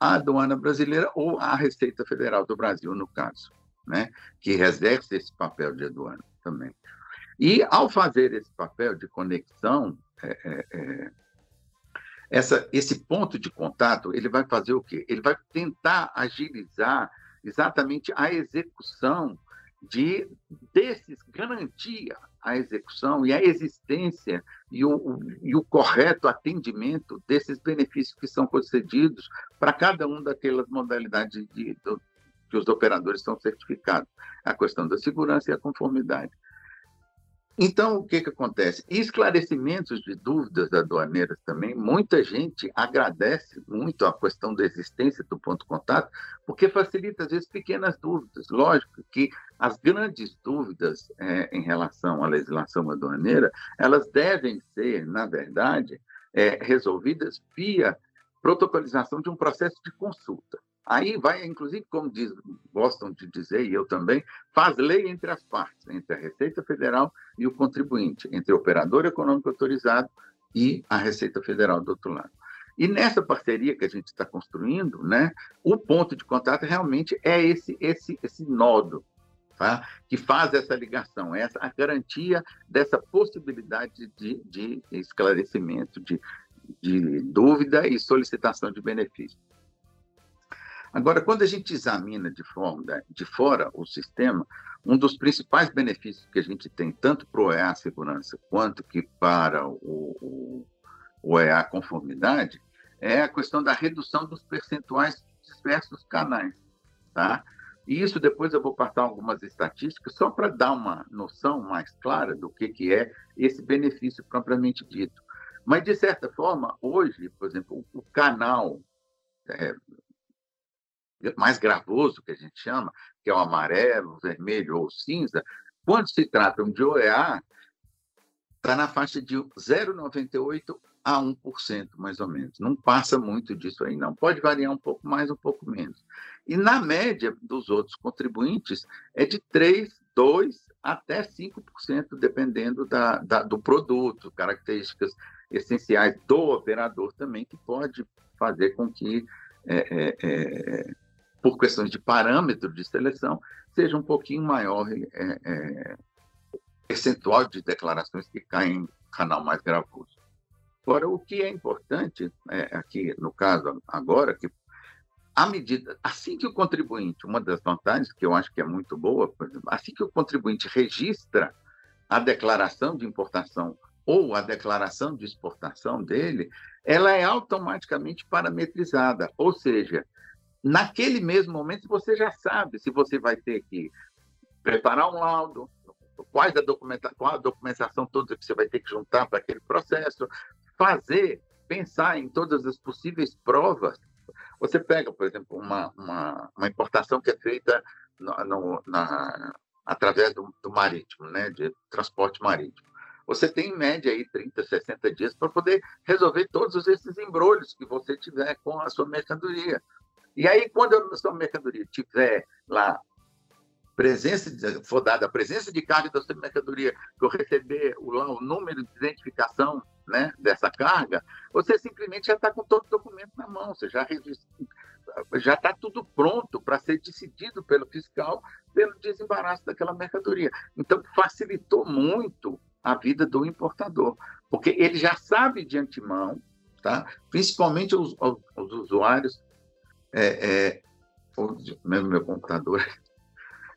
a aduana brasileira ou a Receita Federal do Brasil, no caso, né? que exerce esse papel de aduana também. E, ao fazer esse papel de conexão, é, é, é, essa, esse ponto de contato, ele vai fazer o quê? Ele vai tentar agilizar exatamente a execução de desses garantir a execução e a existência e o, e o correto atendimento desses benefícios que são concedidos para cada uma daquelas modalidades de, de, que os operadores são certificados. A questão da segurança e a conformidade. Então, o que, que acontece? Esclarecimentos de dúvidas aduaneiras também, muita gente agradece muito a questão da existência do ponto de contato, porque facilita, às vezes, pequenas dúvidas. Lógico que as grandes dúvidas é, em relação à legislação aduaneira, elas devem ser, na verdade, é, resolvidas via protocolização de um processo de consulta. Aí vai, inclusive, como diz, gostam de dizer, e eu também, faz lei entre as partes, entre a Receita Federal e o contribuinte, entre o operador econômico autorizado e a Receita Federal do outro lado. E nessa parceria que a gente está construindo, né, o ponto de contato realmente é esse, esse, esse nodo tá? que faz essa ligação, essa a garantia dessa possibilidade de, de esclarecimento, de, de dúvida e solicitação de benefício. Agora, quando a gente examina de, forma, de fora o sistema, um dos principais benefícios que a gente tem, tanto para o EA Segurança quanto que para o, o, o EA Conformidade, é a questão da redução dos percentuais de diversos canais. Tá? E isso depois eu vou passar algumas estatísticas, só para dar uma noção mais clara do que, que é esse benefício propriamente dito. Mas, de certa forma, hoje, por exemplo, o canal é, mais gravoso, que a gente chama, que é o amarelo, vermelho ou cinza, quando se tratam de OEA, está na faixa de 0,98% a 1%, mais ou menos. Não passa muito disso aí, não. Pode variar um pouco mais, um pouco menos. E na média dos outros contribuintes é de 3, 2 até 5%, dependendo da, da, do produto, características essenciais do operador também, que pode fazer com que, é, é, é, por questões de parâmetro de seleção, seja um pouquinho maior é, é, percentual de declarações que caem em canal mais gravoso. Agora, o que é importante é, aqui, no caso agora, que à medida, assim que o contribuinte, uma das vantagens que eu acho que é muito boa, exemplo, assim que o contribuinte registra a declaração de importação ou a declaração de exportação dele, ela é automaticamente parametrizada, ou seja, naquele mesmo momento você já sabe se você vai ter que preparar um laudo, quais a documentação, qual a documentação toda que você vai ter que juntar para aquele processo, fazer, pensar em todas as possíveis provas. Você pega, por exemplo, uma, uma, uma importação que é feita no, no, na, através do, do, marítimo, né, de transporte marítimo. Você tem, em média, aí, 30, 60 dias para poder resolver todos esses embrulhos que você tiver com a sua mercadoria. E aí, quando a sua mercadoria tiver lá presença for dada a presença de carga da sua mercadoria, que eu receber o, o número de identificação né, dessa carga, você simplesmente já está com todo o documento na mão, você já já está tudo pronto para ser decidido pelo fiscal pelo desembaraço daquela mercadoria. Então, facilitou muito a vida do importador, porque ele já sabe de antemão, tá? principalmente os, os, os usuários, é, é, mesmo meu computador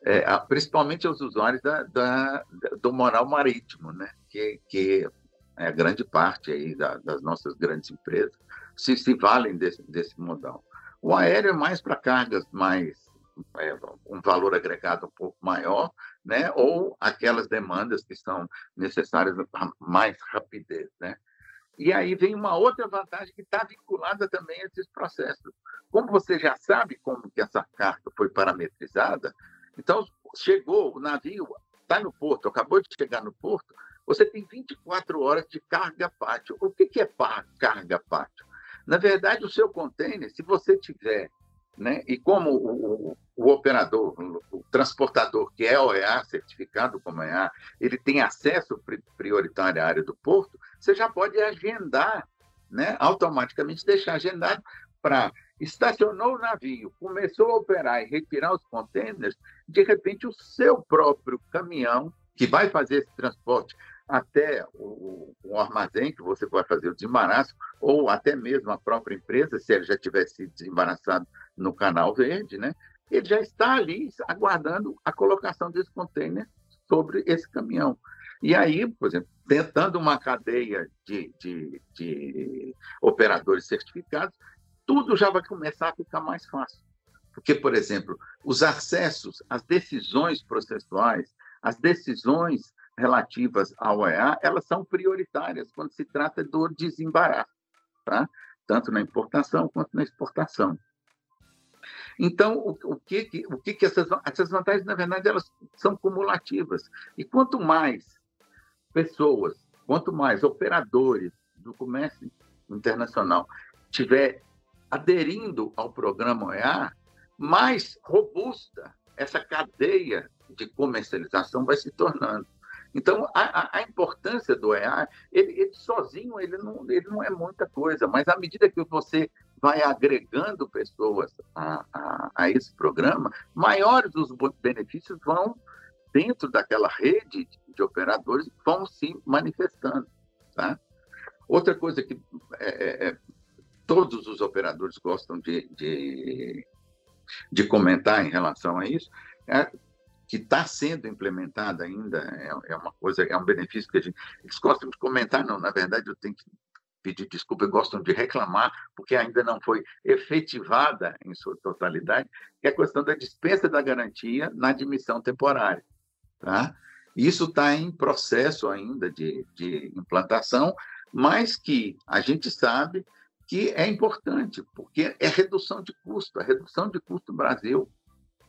é, principalmente aos usuários da, da, do moral marítimo, né? que, que é a grande parte aí da, das nossas grandes empresas se, se valem desse, desse modal. O aéreo é mais para cargas mais é, um valor agregado um pouco maior, né? ou aquelas demandas que são necessárias mais rapidez. Né? E aí vem uma outra vantagem que está vinculada também a esses processos. Como você já sabe como que essa carga foi parametrizada, então, chegou, o navio está no porto, acabou de chegar no porto, você tem 24 horas de carga pátio. O que, que é carga pátio? Na verdade, o seu container, se você tiver, né, e como o, o, operador, o, transportador, que é OEA, certificado como OEA, ele tem acesso prioritário à área do porto, você já pode agendar, né, automaticamente deixar agendado para estacionou o navio, começou a operar e retirar os contêineres, de repente o seu próprio caminhão, que vai fazer esse transporte até o, o, armazém que você vai fazer o desembaraço, ou até mesmo a própria empresa, se ele já tivesse desembaraçado no Canal Verde, né? ele já está ali aguardando a colocação desse container sobre esse caminhão. E aí, por exemplo, tentando uma cadeia de, de, de operadores certificados, tudo já vai começar a ficar mais fácil. Porque, por exemplo, os acessos às decisões processuais, as decisões relativas ao OEA, elas são prioritárias quando se trata do desembaraço, tá? tanto na importação quanto na exportação. Então, o, o, que, o que, que essas, essas vantagens, na verdade, elas são cumulativas. E quanto mais pessoas, quanto mais operadores do comércio internacional tiver aderindo ao programa OEA, mais robusta essa cadeia de comercialização vai se tornando. Então, a, a importância do EA, ele, ele, sozinho, ele não, ele não é muita coisa, mas à medida que você vai agregando pessoas a, a, a esse programa, maiores os benefícios vão, dentro daquela rede de operadores, vão se manifestando. Tá? Outra coisa que é, é, é todos os operadores gostam de, de, de comentar em relação a isso, é, que está sendo implementada ainda, é, é, uma coisa, é um benefício que a gente, eles gostam de comentar, não, na verdade eu tenho que pedir desculpa, gostam de reclamar, porque ainda não foi efetivada em sua totalidade, que é a questão da dispensa da garantia na admissão temporária. Tá? Isso está em processo ainda de, de implantação, mas que a gente sabe que é importante, porque é redução de custo, a redução de custo do Brasil.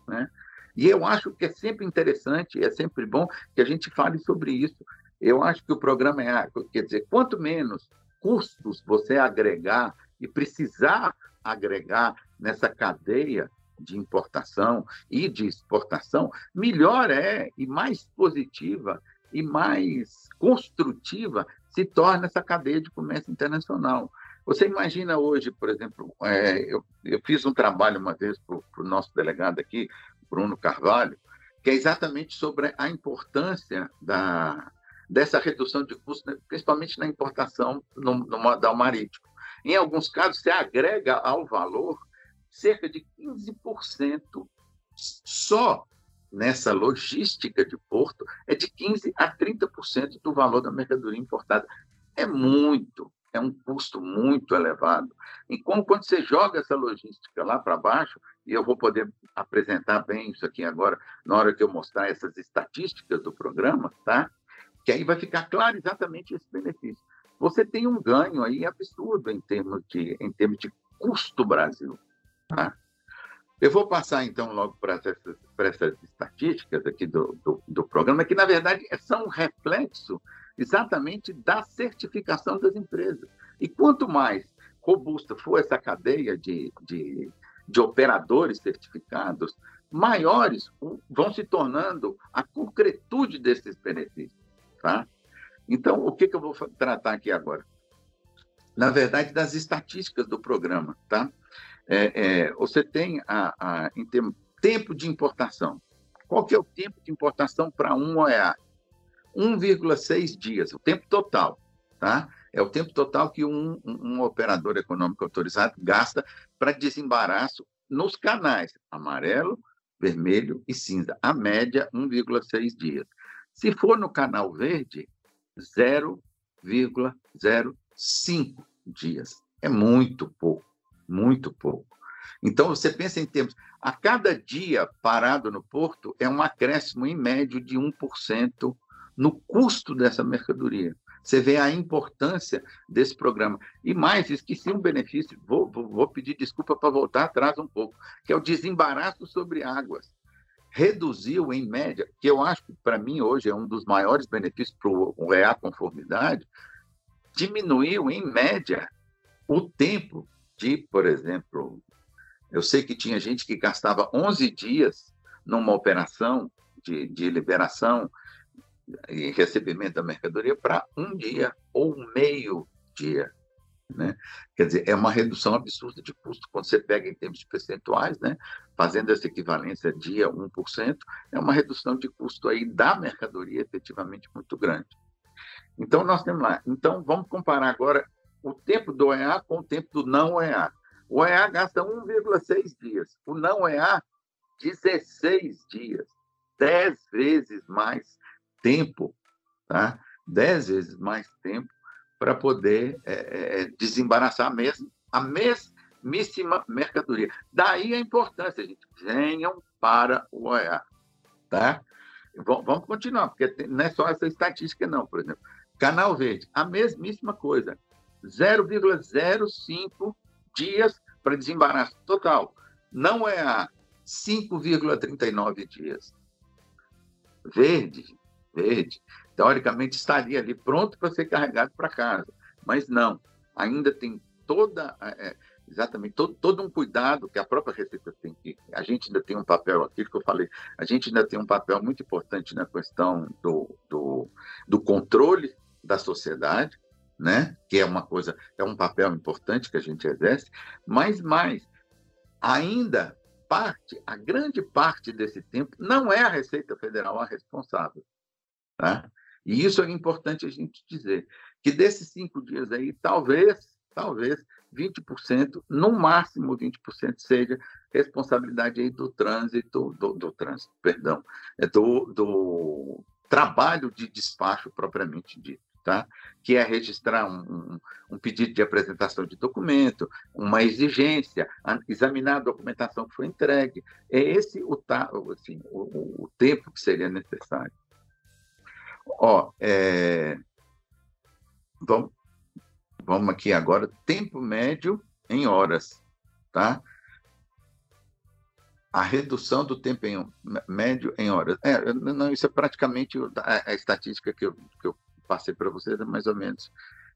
Né? E eu acho que é sempre interessante, é sempre bom que a gente fale sobre isso. Eu acho que o programa é, quer dizer, quanto menos custos você agregar e precisar agregar nessa cadeia de importação e de exportação, melhor é e mais positiva e mais construtiva se torna essa cadeia de comércio internacional. Você imagina hoje, por exemplo, é, eu, eu, fiz um trabalho uma vez para o nosso delegado aqui, Bruno Carvalho, que é exatamente sobre a importância da, dessa redução de custos, né, principalmente na importação no, no modal marítimo. Em alguns casos, se agrega ao valor cerca de 15% só nessa logística de porto, é de 15% a 30% do valor da mercadoria importada. É muito, é um custo muito elevado. E como, quando você joga essa logística lá para baixo, e eu vou poder apresentar bem isso aqui agora, na hora que eu mostrar essas estatísticas do programa, tá? Que aí vai ficar claro exatamente esse benefício. Você tem um ganho aí absurdo em termos de, em termos de custo Brasil. Tá? Eu vou passar, então, logo para essas, essas estatísticas aqui do, do, do, programa, que, na verdade, são um reflexo exatamente da certificação das empresas. E quanto mais robusta for essa cadeia de, de, de operadores certificados, maiores vão se tornando a concretude desses benefícios. Tá? Então, o que, que eu vou tratar aqui agora? Na verdade, das estatísticas do programa. Tá? É, é, você tem a, a, em termos, tempo de importação. Qual que é o tempo de importação para um OEA? 1,6 dias, o tempo total. Tá? É o tempo total que um, um, um operador econômico autorizado gasta para desembaraço nos canais amarelo, vermelho e cinza. A média, 1,6 dias. Se for no canal verde, 0,05 dias. É muito pouco, muito pouco. Então, você pensa em termos. A cada dia parado no porto é um acréscimo em médio de 1% no custo dessa mercadoria. Você vê a importância desse programa. E mais, esqueci um benefício, vou, vou, vou pedir desculpa para voltar atrás um pouco, que é o desembaraço sobre águas reduziu em média, que eu acho que para mim hoje é um dos maiores benefícios para o EA conformidade, diminuiu em média o tempo de, por exemplo, eu sei que tinha gente que gastava 11 dias numa operação de, de liberação e recebimento da mercadoria para um dia ou meio dia. Né? Quer dizer, é uma redução absurda de custo. Quando você pega em termos percentuais, né? Fazendo essa equivalência dia 1%, é uma redução de custo aí da mercadoria efetivamente muito grande. Então, nós temos lá. Então, vamos comparar agora o tempo do OEA com o tempo do não OEA. O OEA gasta 1,6 dias, o não OEA, 16 dias, 10 vezes mais tempo, tá? 10 vezes mais tempo para poder é, desembaraçar a, mesma, mesmíssima mercadoria. Daí a importância, gente. Venham para o OEA. Tá? Vamos continuar, porque não é só essa estatística, não, por exemplo. Canal Verde, a mesmíssima coisa. 0,05 dias para desembaraço total. Não é a 5,39 dias. Verde, verde, teoricamente estaria ali pronto para ser carregado para casa. Mas não, ainda tem toda, é, é, exatamente, todo, todo um cuidado que a própria Receita tem que. A gente ainda tem um papel, aquilo que eu falei, a gente ainda tem um papel muito importante na questão do, do, do controle da sociedade, né? que é uma coisa, é um papel importante que a gente exerce, mas mais, ainda parte, a grande parte desse tempo, não é a Receita Federal a responsável. Tá? E isso é importante a gente dizer, que desses cinco dias aí, talvez, talvez 20%, no máximo 20% seja responsabilidade aí do trânsito, do, do trânsito, perdão, é do, do trabalho de despacho propriamente dito. Tá? que é registrar um, um, um, pedido de apresentação de documento, uma exigência, examinar a documentação que foi entregue. É esse o, assim, o, o tempo que seria necessário. Ó, é... vamos, vamos aqui agora, tempo médio em horas, tá? A redução do tempo em, médio em horas. É, não, isso é praticamente a, a estatística que eu, que eu, passei para vocês é mais ou menos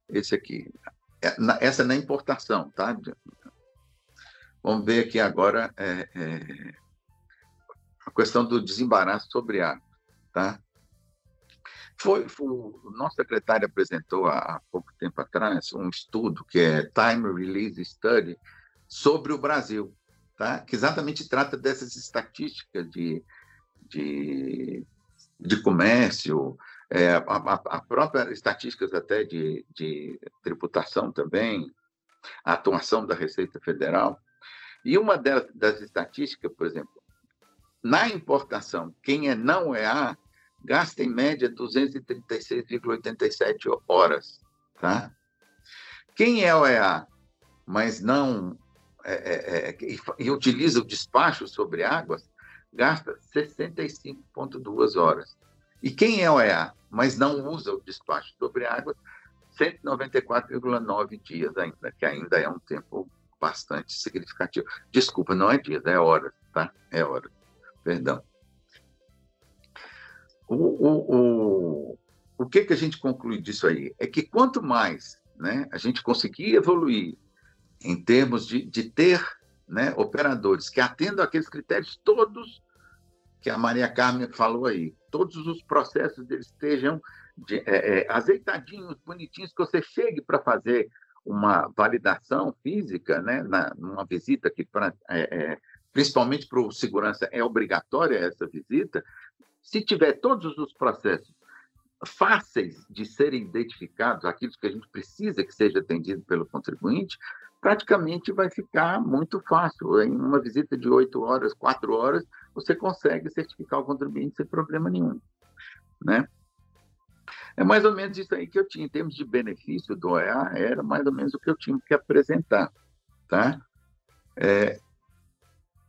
esse aqui. É, essa na importação, tá? Vamos ver aqui agora é, é, a questão do desembaraço sobre água, tá? Foi, foi, o nosso secretário apresentou há, pouco tempo atrás um estudo que é Time Release Study sobre o Brasil, tá? que exatamente trata dessas estatísticas de, de, de comércio, é, a, a, própria estatísticas até de, de tributação também, a atuação da Receita Federal. E uma das, das estatísticas, por exemplo, na importação, quem é não EA gasta em média 236,87 horas, tá? Quem é OEA, mas não é, é, é, e, e utiliza o despacho sobre águas, gasta 65,2 horas. E quem é OEA, mas não usa o despacho sobre águas, 194,9 dias ainda, que ainda é um tempo bastante significativo. Desculpa, não é dias, é horas, tá? É horas. Perdão. O, o, o, o que, que a gente conclui disso aí? É que quanto mais né, a gente conseguir evoluir em termos de, de ter né, operadores que atendam aqueles critérios todos que a Maria Carmen falou aí, todos os processos deles estejam de, é, é, azeitadinhos, bonitinhos, que você chegue para fazer uma validação física, né, na, numa visita que, pra, é, é principalmente para o segurança, é obrigatória essa visita, se tiver todos os processos fáceis de serem identificados, aqueles que a gente precisa que seja atendido pelo contribuinte, praticamente vai ficar muito fácil. Em uma visita de oito horas, quatro horas, você consegue certificar o contribuinte sem problema nenhum. Né? É mais ou menos isso aí que eu tinha. Em termos de benefício do OEA, era mais ou menos o que eu tinha que apresentar. Tá? É,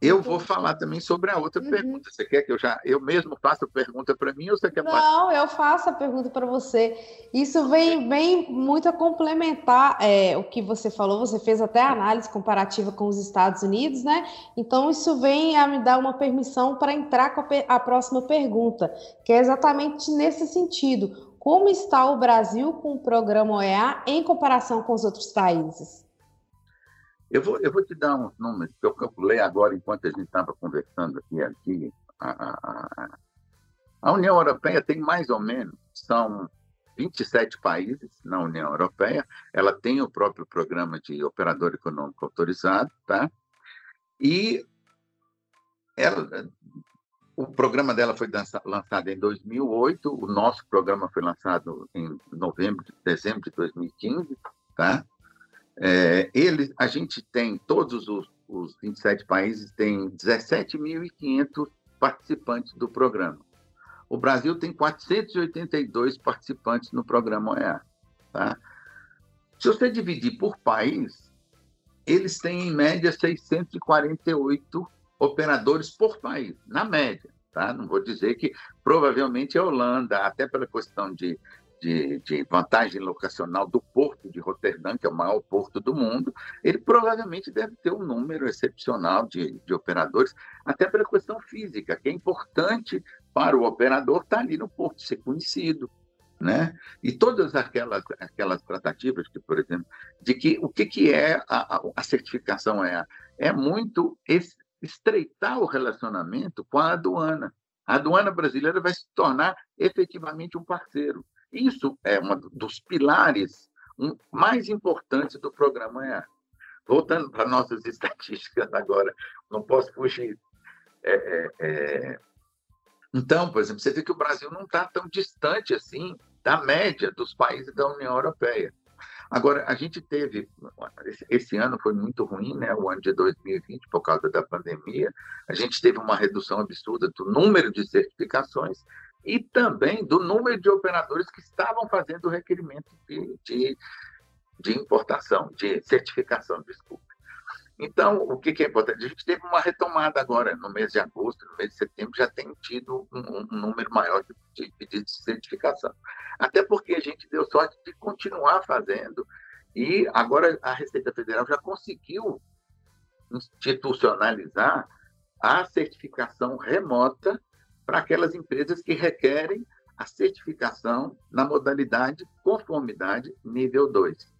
eu vou falar também sobre a outra uhum. pergunta. Você quer que eu já eu mesmo faça a pergunta para mim ou você quer Não, eu faço a pergunta para você. Isso vem, vem muito a complementar é, o que você falou. Você fez até análise comparativa com os Estados Unidos, né? Então isso vem a me dar uma permissão para entrar com a, a próxima pergunta, que é exatamente nesse sentido. Como está o Brasil com o programa OEA em comparação com os outros países? Eu vou, eu vou te dar uns números que eu calculei agora enquanto a gente estava conversando aqui. aqui a, a, a, União Europeia tem mais ou menos, são 27 países na União Europeia, ela tem o próprio programa de operador econômico autorizado, tá? E ela, o programa dela foi lançado em 2008, o nosso programa foi lançado em novembro, dezembro de 2015, tá? É, ele, a gente tem, todos os, os 27 países têm 17.500 participantes do programa. O Brasil tem 482 participantes no programa OEA. Tá? Se você dividir por país, eles têm em média 648 operadores por país, na média. Tá? Não vou dizer que provavelmente a Holanda, até pela questão de de, de, vantagem locacional do porto de Roterdã, que é o maior porto do mundo, ele provavelmente deve ter um número excepcional de, de operadores, até pela questão física, que é importante para o operador estar ali no porto, ser conhecido. Né? E todas aquelas, aquelas tratativas, que, por exemplo, de que o que, que é a, a certificação é? É muito estreitar o relacionamento com a aduana. A aduana brasileira vai se tornar efetivamente um parceiro. Isso é um dos pilares mais importantes do programa EA. Voltando para nossas estatísticas agora, não posso fugir. É, é, é... Então, por exemplo, você vê que o Brasil não está tão distante assim da média dos países da União Europeia. Agora, a gente teve, esse ano foi muito ruim, né? o ano de 2020, por causa da pandemia, a gente teve uma redução absurda do número de certificações e também do número de operadores que estavam fazendo o requerimento de, de, de importação, de certificação, desculpa. Então, o que, que, é importante? A gente teve uma retomada agora, no mês de agosto, no mês de setembro, já tem tido um, um número maior de pedidos de certificação. Até porque a gente deu sorte de continuar fazendo, e agora a Receita Federal já conseguiu institucionalizar a certificação remota para aquelas empresas que requerem a certificação na modalidade conformidade nível 2.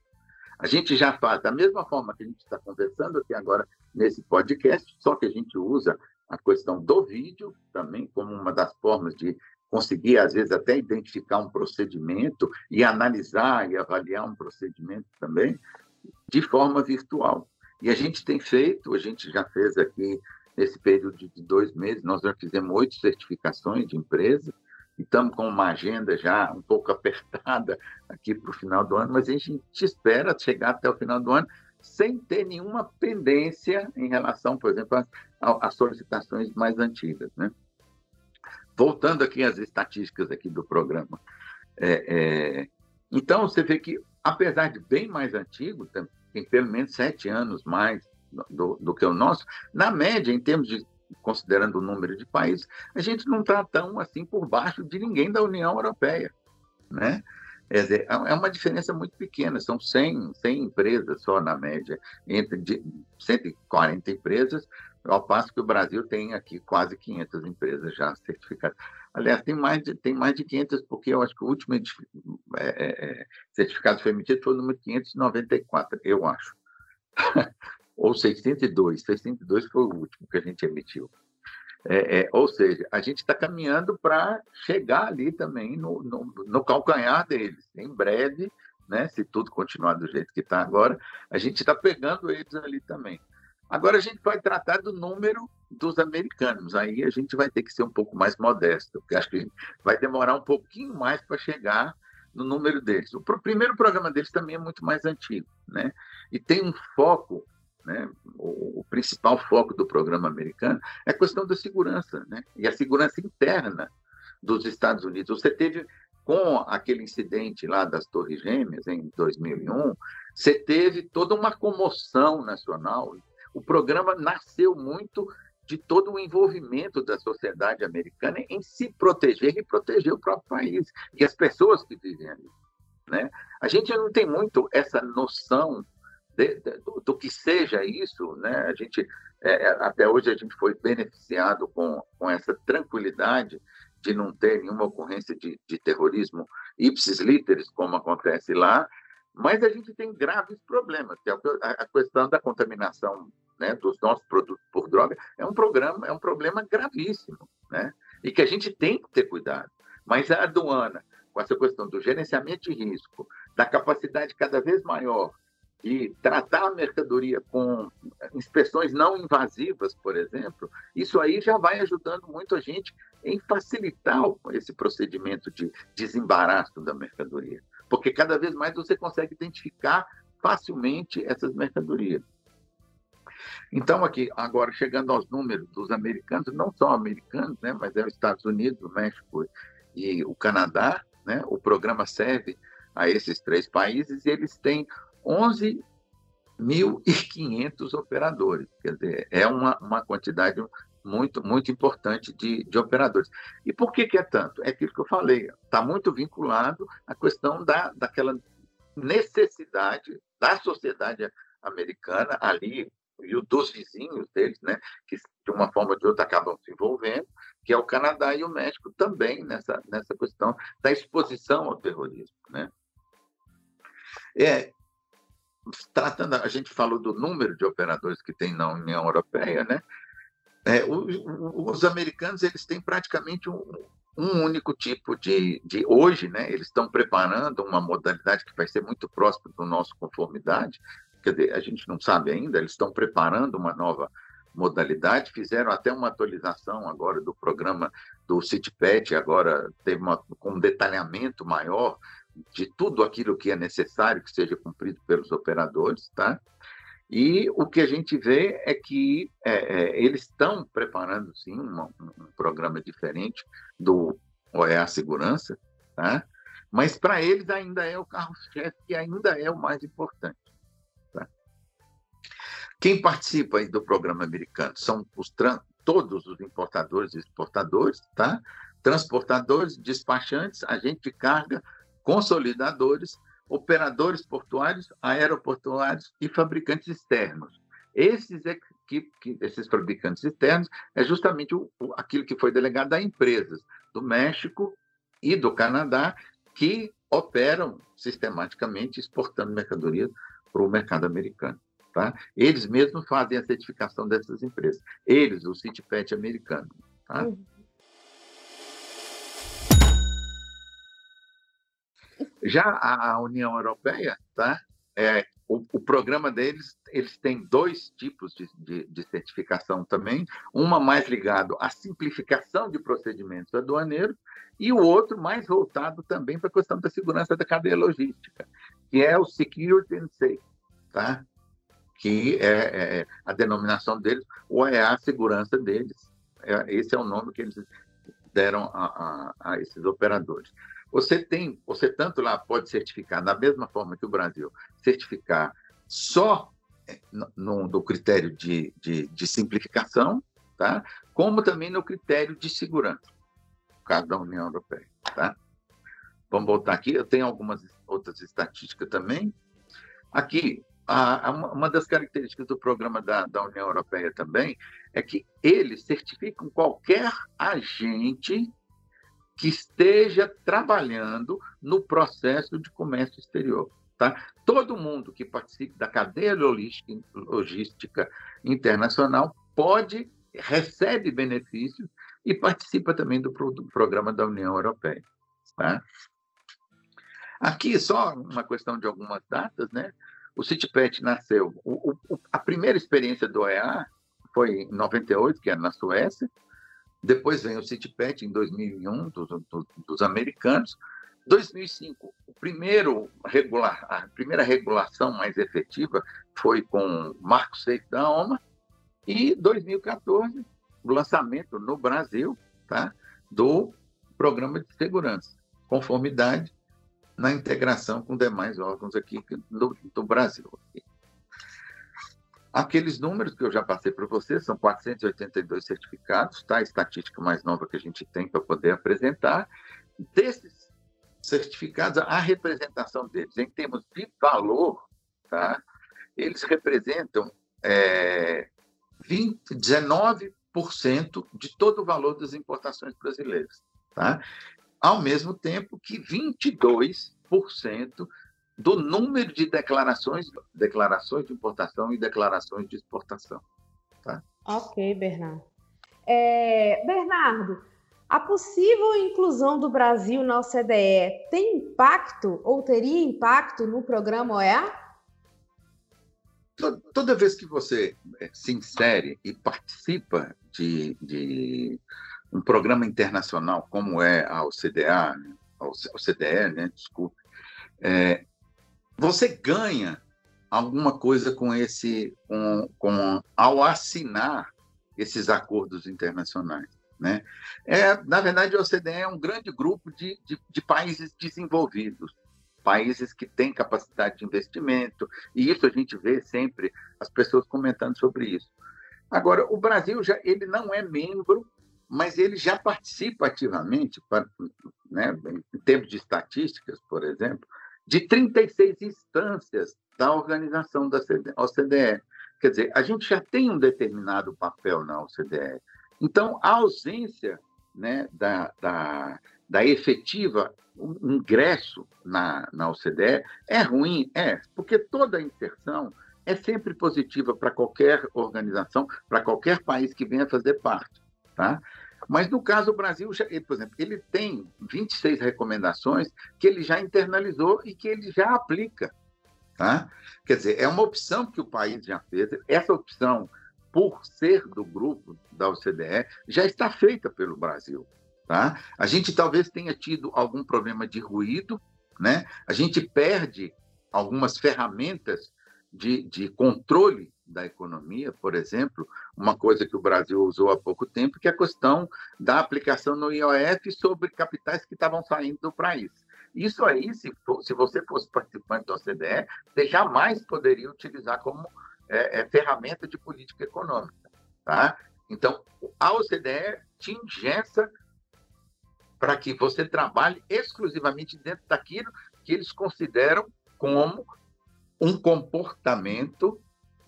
A gente já faz da mesma forma que a gente está conversando aqui agora nesse podcast, só que a gente usa a questão do vídeo também como uma das formas de conseguir, às vezes, até identificar um procedimento e analisar e avaliar um procedimento também de forma virtual. E a gente tem feito, a gente já fez aqui, nesse período de dois meses, nós já fizemos oito certificações de empresa, e estamos com uma agenda já um pouco apertada aqui para o final do ano, mas a gente espera chegar até o final do ano sem ter nenhuma pendência em relação, por exemplo, às solicitações mais antigas. Né? Voltando aqui às estatísticas aqui do programa. É, é, então, você vê que, apesar de bem mais antigo, tem, pelo menos sete anos mais do, do que o nosso, na média, em termos de considerando o número de países, a gente não está tão assim por baixo de ninguém da União Europeia, né? Quer dizer, é, é uma diferença muito pequena, são 100, 100 empresas só na média, entre 140 empresas, ao passo que o Brasil tem aqui quase 500 empresas já certificadas. Aliás, tem mais de, tem mais de 500, porque eu acho que o último é, é, é, certificado foi emitido foi o número 594, eu acho. ou 602, 602 foi o último que a gente emitiu. É, é, ou seja, a gente está caminhando para chegar ali também no, no, no, calcanhar deles. Em breve, né, se tudo continuar do jeito que está agora, a gente está pegando eles ali também. Agora a gente vai tratar do número dos americanos. Aí a gente vai ter que ser um pouco mais modesto, porque acho que vai demorar um pouquinho mais para chegar no número deles. O primeiro programa deles também é muito mais antigo, né? E tem um foco né? O, principal foco do programa americano é a questão da segurança, né? e a segurança interna dos Estados Unidos. Você teve, com aquele incidente lá das Torres Gêmeas, em 2001, você teve toda uma comoção nacional. O programa nasceu muito de todo o envolvimento da sociedade americana em se proteger e proteger o próprio país e as pessoas que vivem ali. Né? A gente não tem muito essa noção de, de, do, do, que seja isso, né? A gente é, é, até hoje a gente foi beneficiado com, com essa tranquilidade de não ter nenhuma ocorrência de, de terrorismo ipsis literis, como acontece lá, mas a gente tem graves problemas. É a, questão da contaminação né, dos nossos produtos por droga é um programa, é um problema gravíssimo, né? E que a gente tem que ter cuidado. Mas a aduana, com essa questão do gerenciamento de risco, da capacidade cada vez maior e tratar a mercadoria com inspeções não invasivas, por exemplo, isso aí já vai ajudando muito a gente em facilitar esse procedimento de desembaraço da mercadoria, porque cada vez mais você consegue identificar facilmente essas mercadorias. Então, aqui, agora, chegando aos números dos americanos, não só americanos, né, mas é os Estados Unidos, o México e o Canadá, né, o programa serve a esses três países e eles têm 11.500 operadores. Quer dizer, é uma, uma quantidade muito, muito importante de, de operadores. E por que, que é tanto? É aquilo que eu falei, está muito vinculado à questão da, daquela necessidade da sociedade americana ali e dos vizinhos deles, né, que de uma forma ou de outra acabam se envolvendo, que é o Canadá e o México também nessa, nessa questão da exposição ao terrorismo. Né? É, tratando, a gente falou do número de operadores que tem na União Europeia, né? É, os, os, americanos eles têm praticamente um, um único tipo de, de hoje, né? Eles estão preparando uma modalidade que vai ser muito próxima do nosso conformidade. Quer dizer, a gente não sabe ainda. Eles estão preparando uma nova modalidade, fizeram até uma atualização agora do programa do CityPet, agora teve uma, um detalhamento maior de tudo aquilo que é necessário que seja cumprido pelos operadores, tá? E o que a gente vê é que é, é, eles estão preparando, sim, um, um, programa diferente do OEA Segurança, tá? mas para eles ainda é o carro-chefe e ainda é o mais importante. Tá? Quem participa do programa americano são os todos os importadores e exportadores, tá? transportadores, despachantes, agente de carga, consolidadores, operadores portuários, aeroportuários e fabricantes externos. Esses, é que, que, esses fabricantes externos é justamente o, o, aquilo que foi delegado a empresas do México, e do Canadá, que operam sistematicamente exportando mercadorias para o mercado americano. Tá? Eles mesmos fazem a certificação dessas empresas. Eles, o CityPet americano. Tá? Uhum. Já a União Europeia, tá? É, o, o, programa deles, eles têm dois tipos de, de, de, certificação também, uma mais ligado à simplificação de procedimentos aduaneiros e o outro mais voltado também para a questão da segurança da cadeia logística, que é o Security and Safety, tá? que é, é a denominação deles, ou é a segurança deles. É, esse é o nome que eles deram a, a, a esses operadores. Você tem, você tanto lá pode certificar, da mesma forma que o Brasil, certificar só é, no, no critério de, de, de, simplificação, tá? como também no critério de segurança, no caso da União Europeia. Tá? Vamos voltar aqui, eu tenho algumas outras estatísticas também. Aqui, a, a, uma das características do programa da, da União Europeia também é que eles certificam qualquer agente que esteja trabalhando no processo de comércio exterior. Tá? Todo mundo que participe da cadeia logística internacional pode, recebe benefícios e participa também do, do programa da União Europeia. Tá? Aqui, só uma questão de algumas datas, né? O CityPet nasceu. O, o, a primeira experiência do OEA foi em 98, que era na Suécia, depois vem o CityPet em 2001, dos, dos, dos americanos. 2005, o primeiro regular, a primeira regulação mais efetiva foi com o Marco Safe da OMA. E 2014, o lançamento no Brasil tá, do Programa de Segurança, conformidade na integração com demais órgãos aqui do, do Brasil. Aqueles números que eu já passei para você são 482 certificados, tá? A estatística mais nova que a gente tem para poder apresentar. Desses certificados, a representação deles em termos de valor, tá? Eles representam é, 20, 19% de todo o valor das importações brasileiras, tá? Ao mesmo tempo que 22% do número de declarações, declarações de importação e declarações de exportação. Tá? Ok, Bernardo. É, Bernardo, a possível inclusão do Brasil na OCDE tem impacto ou teria impacto no programa OEA? Toda vez que você é, se insere e participa de, de um programa internacional como é a OCDA, né, a OCDE, né, desculpe, é, você ganha alguma coisa com esse, com, com ao assinar esses acordos internacionais. Né? É, na verdade, a OCDE é um grande grupo de, de, de, países desenvolvidos, países que têm capacidade de investimento, e isso a gente vê sempre as pessoas comentando sobre isso. Agora, o Brasil já ele não é membro, mas ele já participa ativamente, né, em termos de estatísticas, por exemplo, de 36 instâncias da organização da OCDE. Quer dizer, a gente já tem um determinado papel na OCDE. Então, a ausência né, da, da, da efetiva ingresso na, na OCDE é ruim? É, porque toda inserção é sempre positiva para qualquer organização, para qualquer país que venha fazer parte. Tá? Mas no caso do Brasil, por exemplo, ele tem 26 recomendações que ele já internalizou e que ele já aplica. Tá? Quer dizer, é uma opção que o país já fez. Essa opção, por ser do grupo da OCDE, já está feita pelo Brasil. Tá? A gente talvez tenha tido algum problema de ruído, né? a gente perde algumas ferramentas de, de controle da economia, por exemplo, uma coisa que o Brasil usou há pouco tempo, que é a questão da aplicação no IOF sobre capitais que estavam saindo do país. Isso aí, se, for, se você fosse participante da OCDE, você jamais poderia utilizar como é, é, ferramenta de política econômica. Tá? Então, a OCDE te ingessa para que você trabalhe exclusivamente dentro daquilo que eles consideram como um comportamento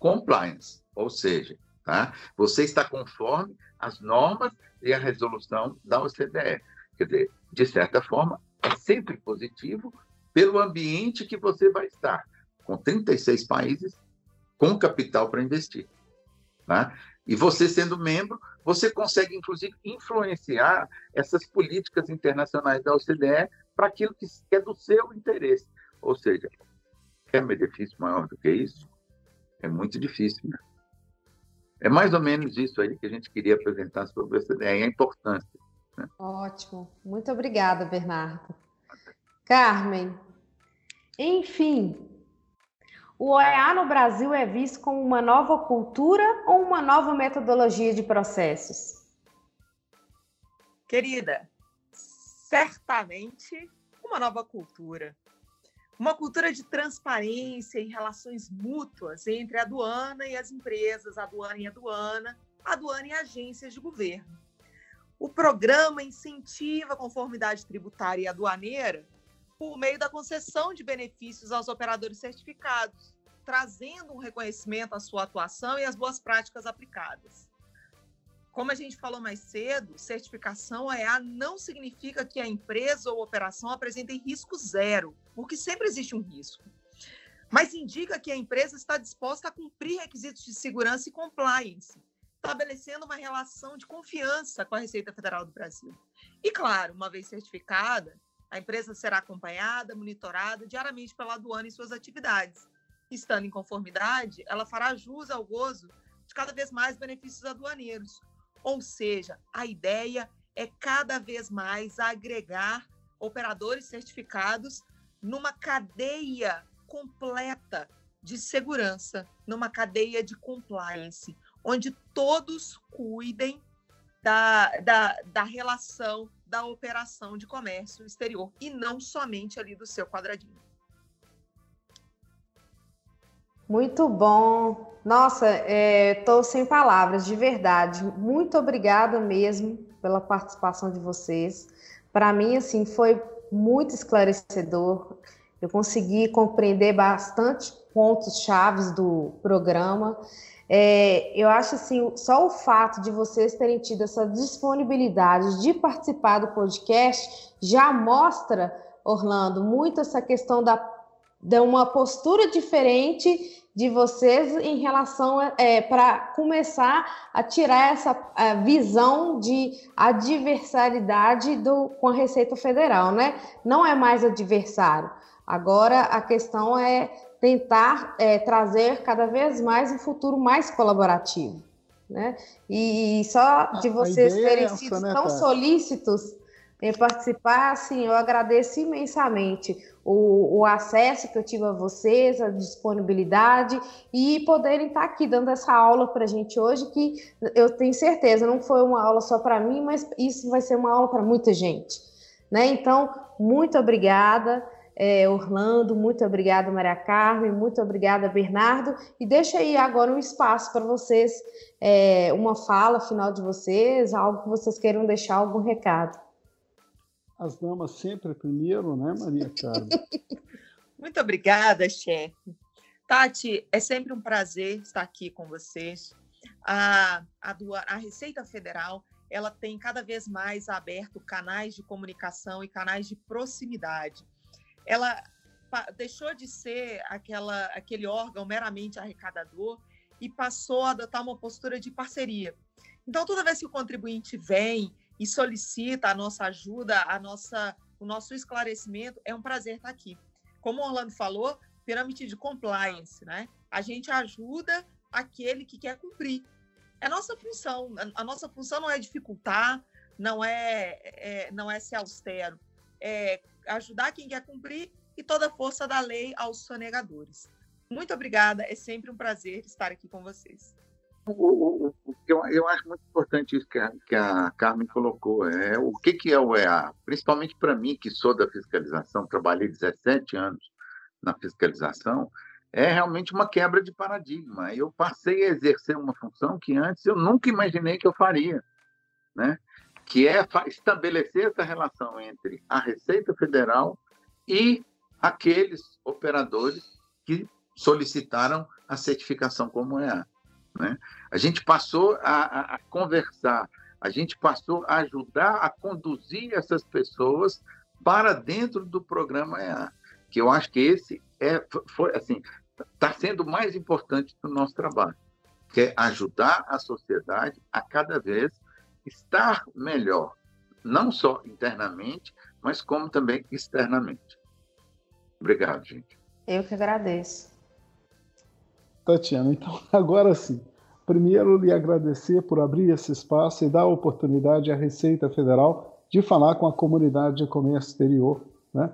compliance, ou seja, tá? você está conforme as normas e a resolução da OCDE. Quer dizer, de certa forma, é sempre positivo pelo ambiente que você vai estar, com 36 países com capital para investir. Tá? E você sendo membro, você consegue, inclusive, influenciar essas políticas internacionais da OCDE para aquilo que é do seu interesse. Ou seja, quer benefício maior do que isso? É muito difícil, né? É mais ou menos isso aí que a gente queria apresentar sobre a OCDE e a importância. Né? Ótimo. Muito obrigada, Bernardo. Carmen, enfim, o OEA no Brasil é visto como uma nova cultura ou uma nova metodologia de processos? Querida, certamente uma nova cultura. Uma cultura de transparência e relações mútuas entre a aduana e as empresas, a aduana e a aduana, a aduana e agências de governo. O programa incentiva a conformidade tributária e aduaneira por meio da concessão de benefícios aos operadores certificados, trazendo um reconhecimento à sua atuação e às boas práticas aplicadas. Como a gente falou mais cedo, certificação EA não significa que a empresa ou operação apresentem risco zero, porque sempre existe um risco. Mas indica que a empresa está disposta a cumprir requisitos de segurança e compliance, estabelecendo uma relação de confiança com a Receita Federal do Brasil. E, claro, uma vez certificada, a empresa será acompanhada, monitorada diariamente pela aduana em suas atividades. Estando em conformidade, ela fará jus ao gozo de cada vez mais benefícios aduaneiros. Ou seja, a ideia é cada vez mais agregar operadores certificados numa cadeia completa de segurança, numa cadeia de compliance, onde todos cuidem da, da, da relação da operação de comércio exterior e não somente ali do seu quadradinho. Muito bom. Nossa, estou é, sem palavras, de verdade. Muito obrigada mesmo pela participação de vocês. Para mim, assim, foi muito esclarecedor. Eu consegui compreender bastante pontos chaves do programa. É, eu acho assim, só o fato de vocês terem tido essa disponibilidade de participar do podcast já mostra, Orlando, muito essa questão da, de uma postura diferente de vocês em relação é, para começar a tirar essa a visão de adversaridade do, com a Receita Federal, né? Não é mais adversário. Agora a questão é tentar é, trazer cada vez mais um futuro mais colaborativo. Né? E só de vocês é terem sido né, tão solícitos em participar, assim, eu agradeço imensamente o, o, acesso que eu tive a vocês, a disponibilidade e poderem estar aqui dando essa aula para a gente hoje, que eu tenho certeza, não foi uma aula só para mim, mas isso vai ser uma aula para muita gente. Né? Então, muito obrigada é, Orlando, muito obrigada, Maria Carmen, muito obrigada, Bernardo. E deixa aí agora um espaço para vocês, é, uma fala final de vocês, algo que vocês queiram deixar, algum recado. As damas sempre primeiro, né, Maria Carmen? muito obrigada, chefe. Tati, é sempre um prazer estar aqui com vocês. A, a, a Receita Federal ela tem cada vez mais aberto canais de comunicação e canais de proximidade ela deixou de ser aquela, aquele órgão meramente arrecadador e passou a adotar uma postura de parceria. Então, toda vez que o contribuinte vem e solicita a nossa ajuda, a nossa, o nosso esclarecimento, é um prazer estar aqui. Como o Orlando falou, pirâmide de compliance, né? A gente ajuda aquele que quer cumprir. É nossa função. A nossa função não é dificultar, não é, é não é ser austero, é ajudar quem quer cumprir e toda a força da lei aos sonegadores. Muito obrigada, é sempre um prazer estar aqui com vocês. Eu, eu acho muito importante isso que a, que a Carmen colocou. É, o que, que é o EA? Principalmente para mim, que sou da fiscalização, trabalhei 17 anos na fiscalização, é realmente uma quebra de paradigma. Eu passei a exercer uma função que antes eu nunca imaginei que eu faria. Né? que é estabelecer essa relação entre a Receita Federal e aqueles operadores que solicitaram a certificação como EA. Né? A gente passou a, a, a conversar A gente passou a ajudar a conduzir essas pessoas para dentro do programa EA, que eu acho que esse é, foi assim, está sendo mais importante do nosso trabalho, que é ajudar a sociedade a cada vez estar melhor, não só internamente, mas como também externamente. Obrigado, gente. Eu que agradeço. Tatiana, então agora sim. Primeiro, lhe agradecer por abrir esse espaço e dar a oportunidade à Receita Federal de falar com a comunidade de comércio exterior. Né?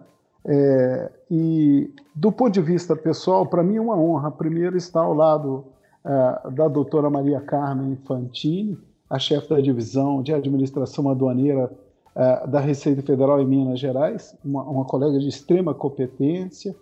É, e do ponto de vista pessoal, para mim é uma honra, primeiro, estar ao lado é, da doutora Maria Carmen Fantini, a chefe da divisão de administração aduaneira é, da Receita Federal em Minas Gerais, uma, uma colega de extrema competência,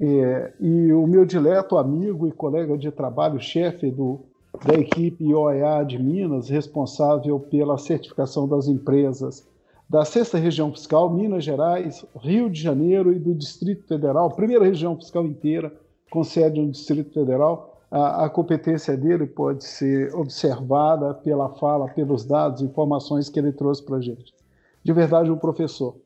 é, e o meu dileto amigo e colega de trabalho, chefe do, da equipe OEA de Minas, responsável pela certificação das empresas da sexta região fiscal, Minas Gerais, Rio de Janeiro e do Distrito Federal, primeira região fiscal inteira com sede no Distrito Federal. A, a competência dele pode ser observada pela fala, pelos dados, informações que ele trouxe para a gente. De verdade, um professor.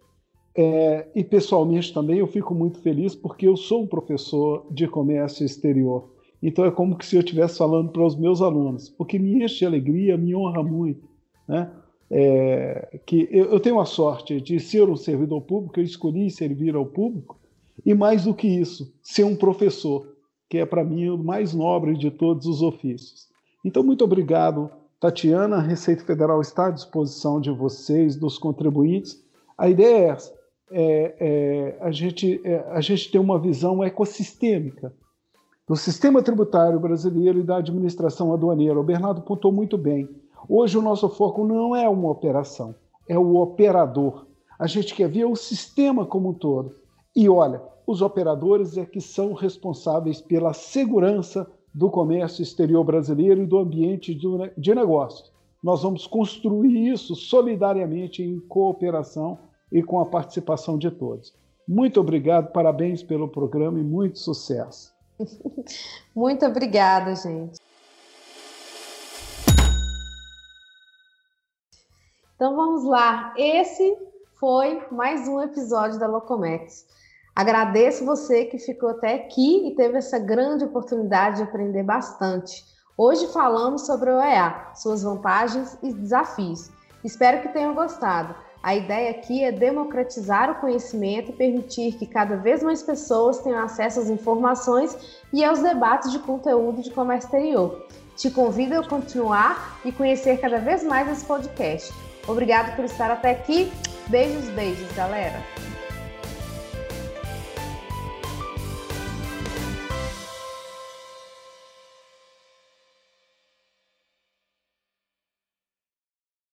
É, e pessoalmente também eu fico muito feliz porque eu sou um professor de comércio exterior. Então é como se eu estivesse falando para os meus alunos, o que me enche de alegria, me honra muito. Né? É, que eu, eu, tenho a sorte de ser um servidor público, eu escolhi servir ao público, e mais do que isso, ser um professor, que é para mim o mais nobre de todos os ofícios. Então, muito obrigado, Tatiana. A Receita Federal está à disposição de vocês, dos contribuintes. A ideia é essa: é, é, a, gente, é, a gente tem uma visão ecossistêmica do sistema tributário brasileiro e da administração aduaneira. O Bernardo pontuou muito bem. Hoje o nosso foco não é uma operação, é o operador. A gente quer ver o sistema como um todo. E olha, os operadores é que são responsáveis pela segurança do comércio exterior brasileiro e do ambiente de negócios. Nós vamos construir isso solidariamente em cooperação e com a participação de todos. Muito obrigado, parabéns pelo programa e muito sucesso. Muito obrigada, gente. Então vamos lá. Esse foi mais um episódio da Locomex. Agradeço você que ficou até aqui e teve essa grande oportunidade de aprender bastante. Hoje falamos sobre o OEA, suas vantagens e desafios. Espero que tenham gostado. A ideia aqui é democratizar o conhecimento e permitir que cada vez mais pessoas tenham acesso às informações e aos debates de conteúdo de comércio exterior. Te convido a continuar e conhecer cada vez mais esse podcast. Obrigado por estar até aqui. Beijos, beijos, galera.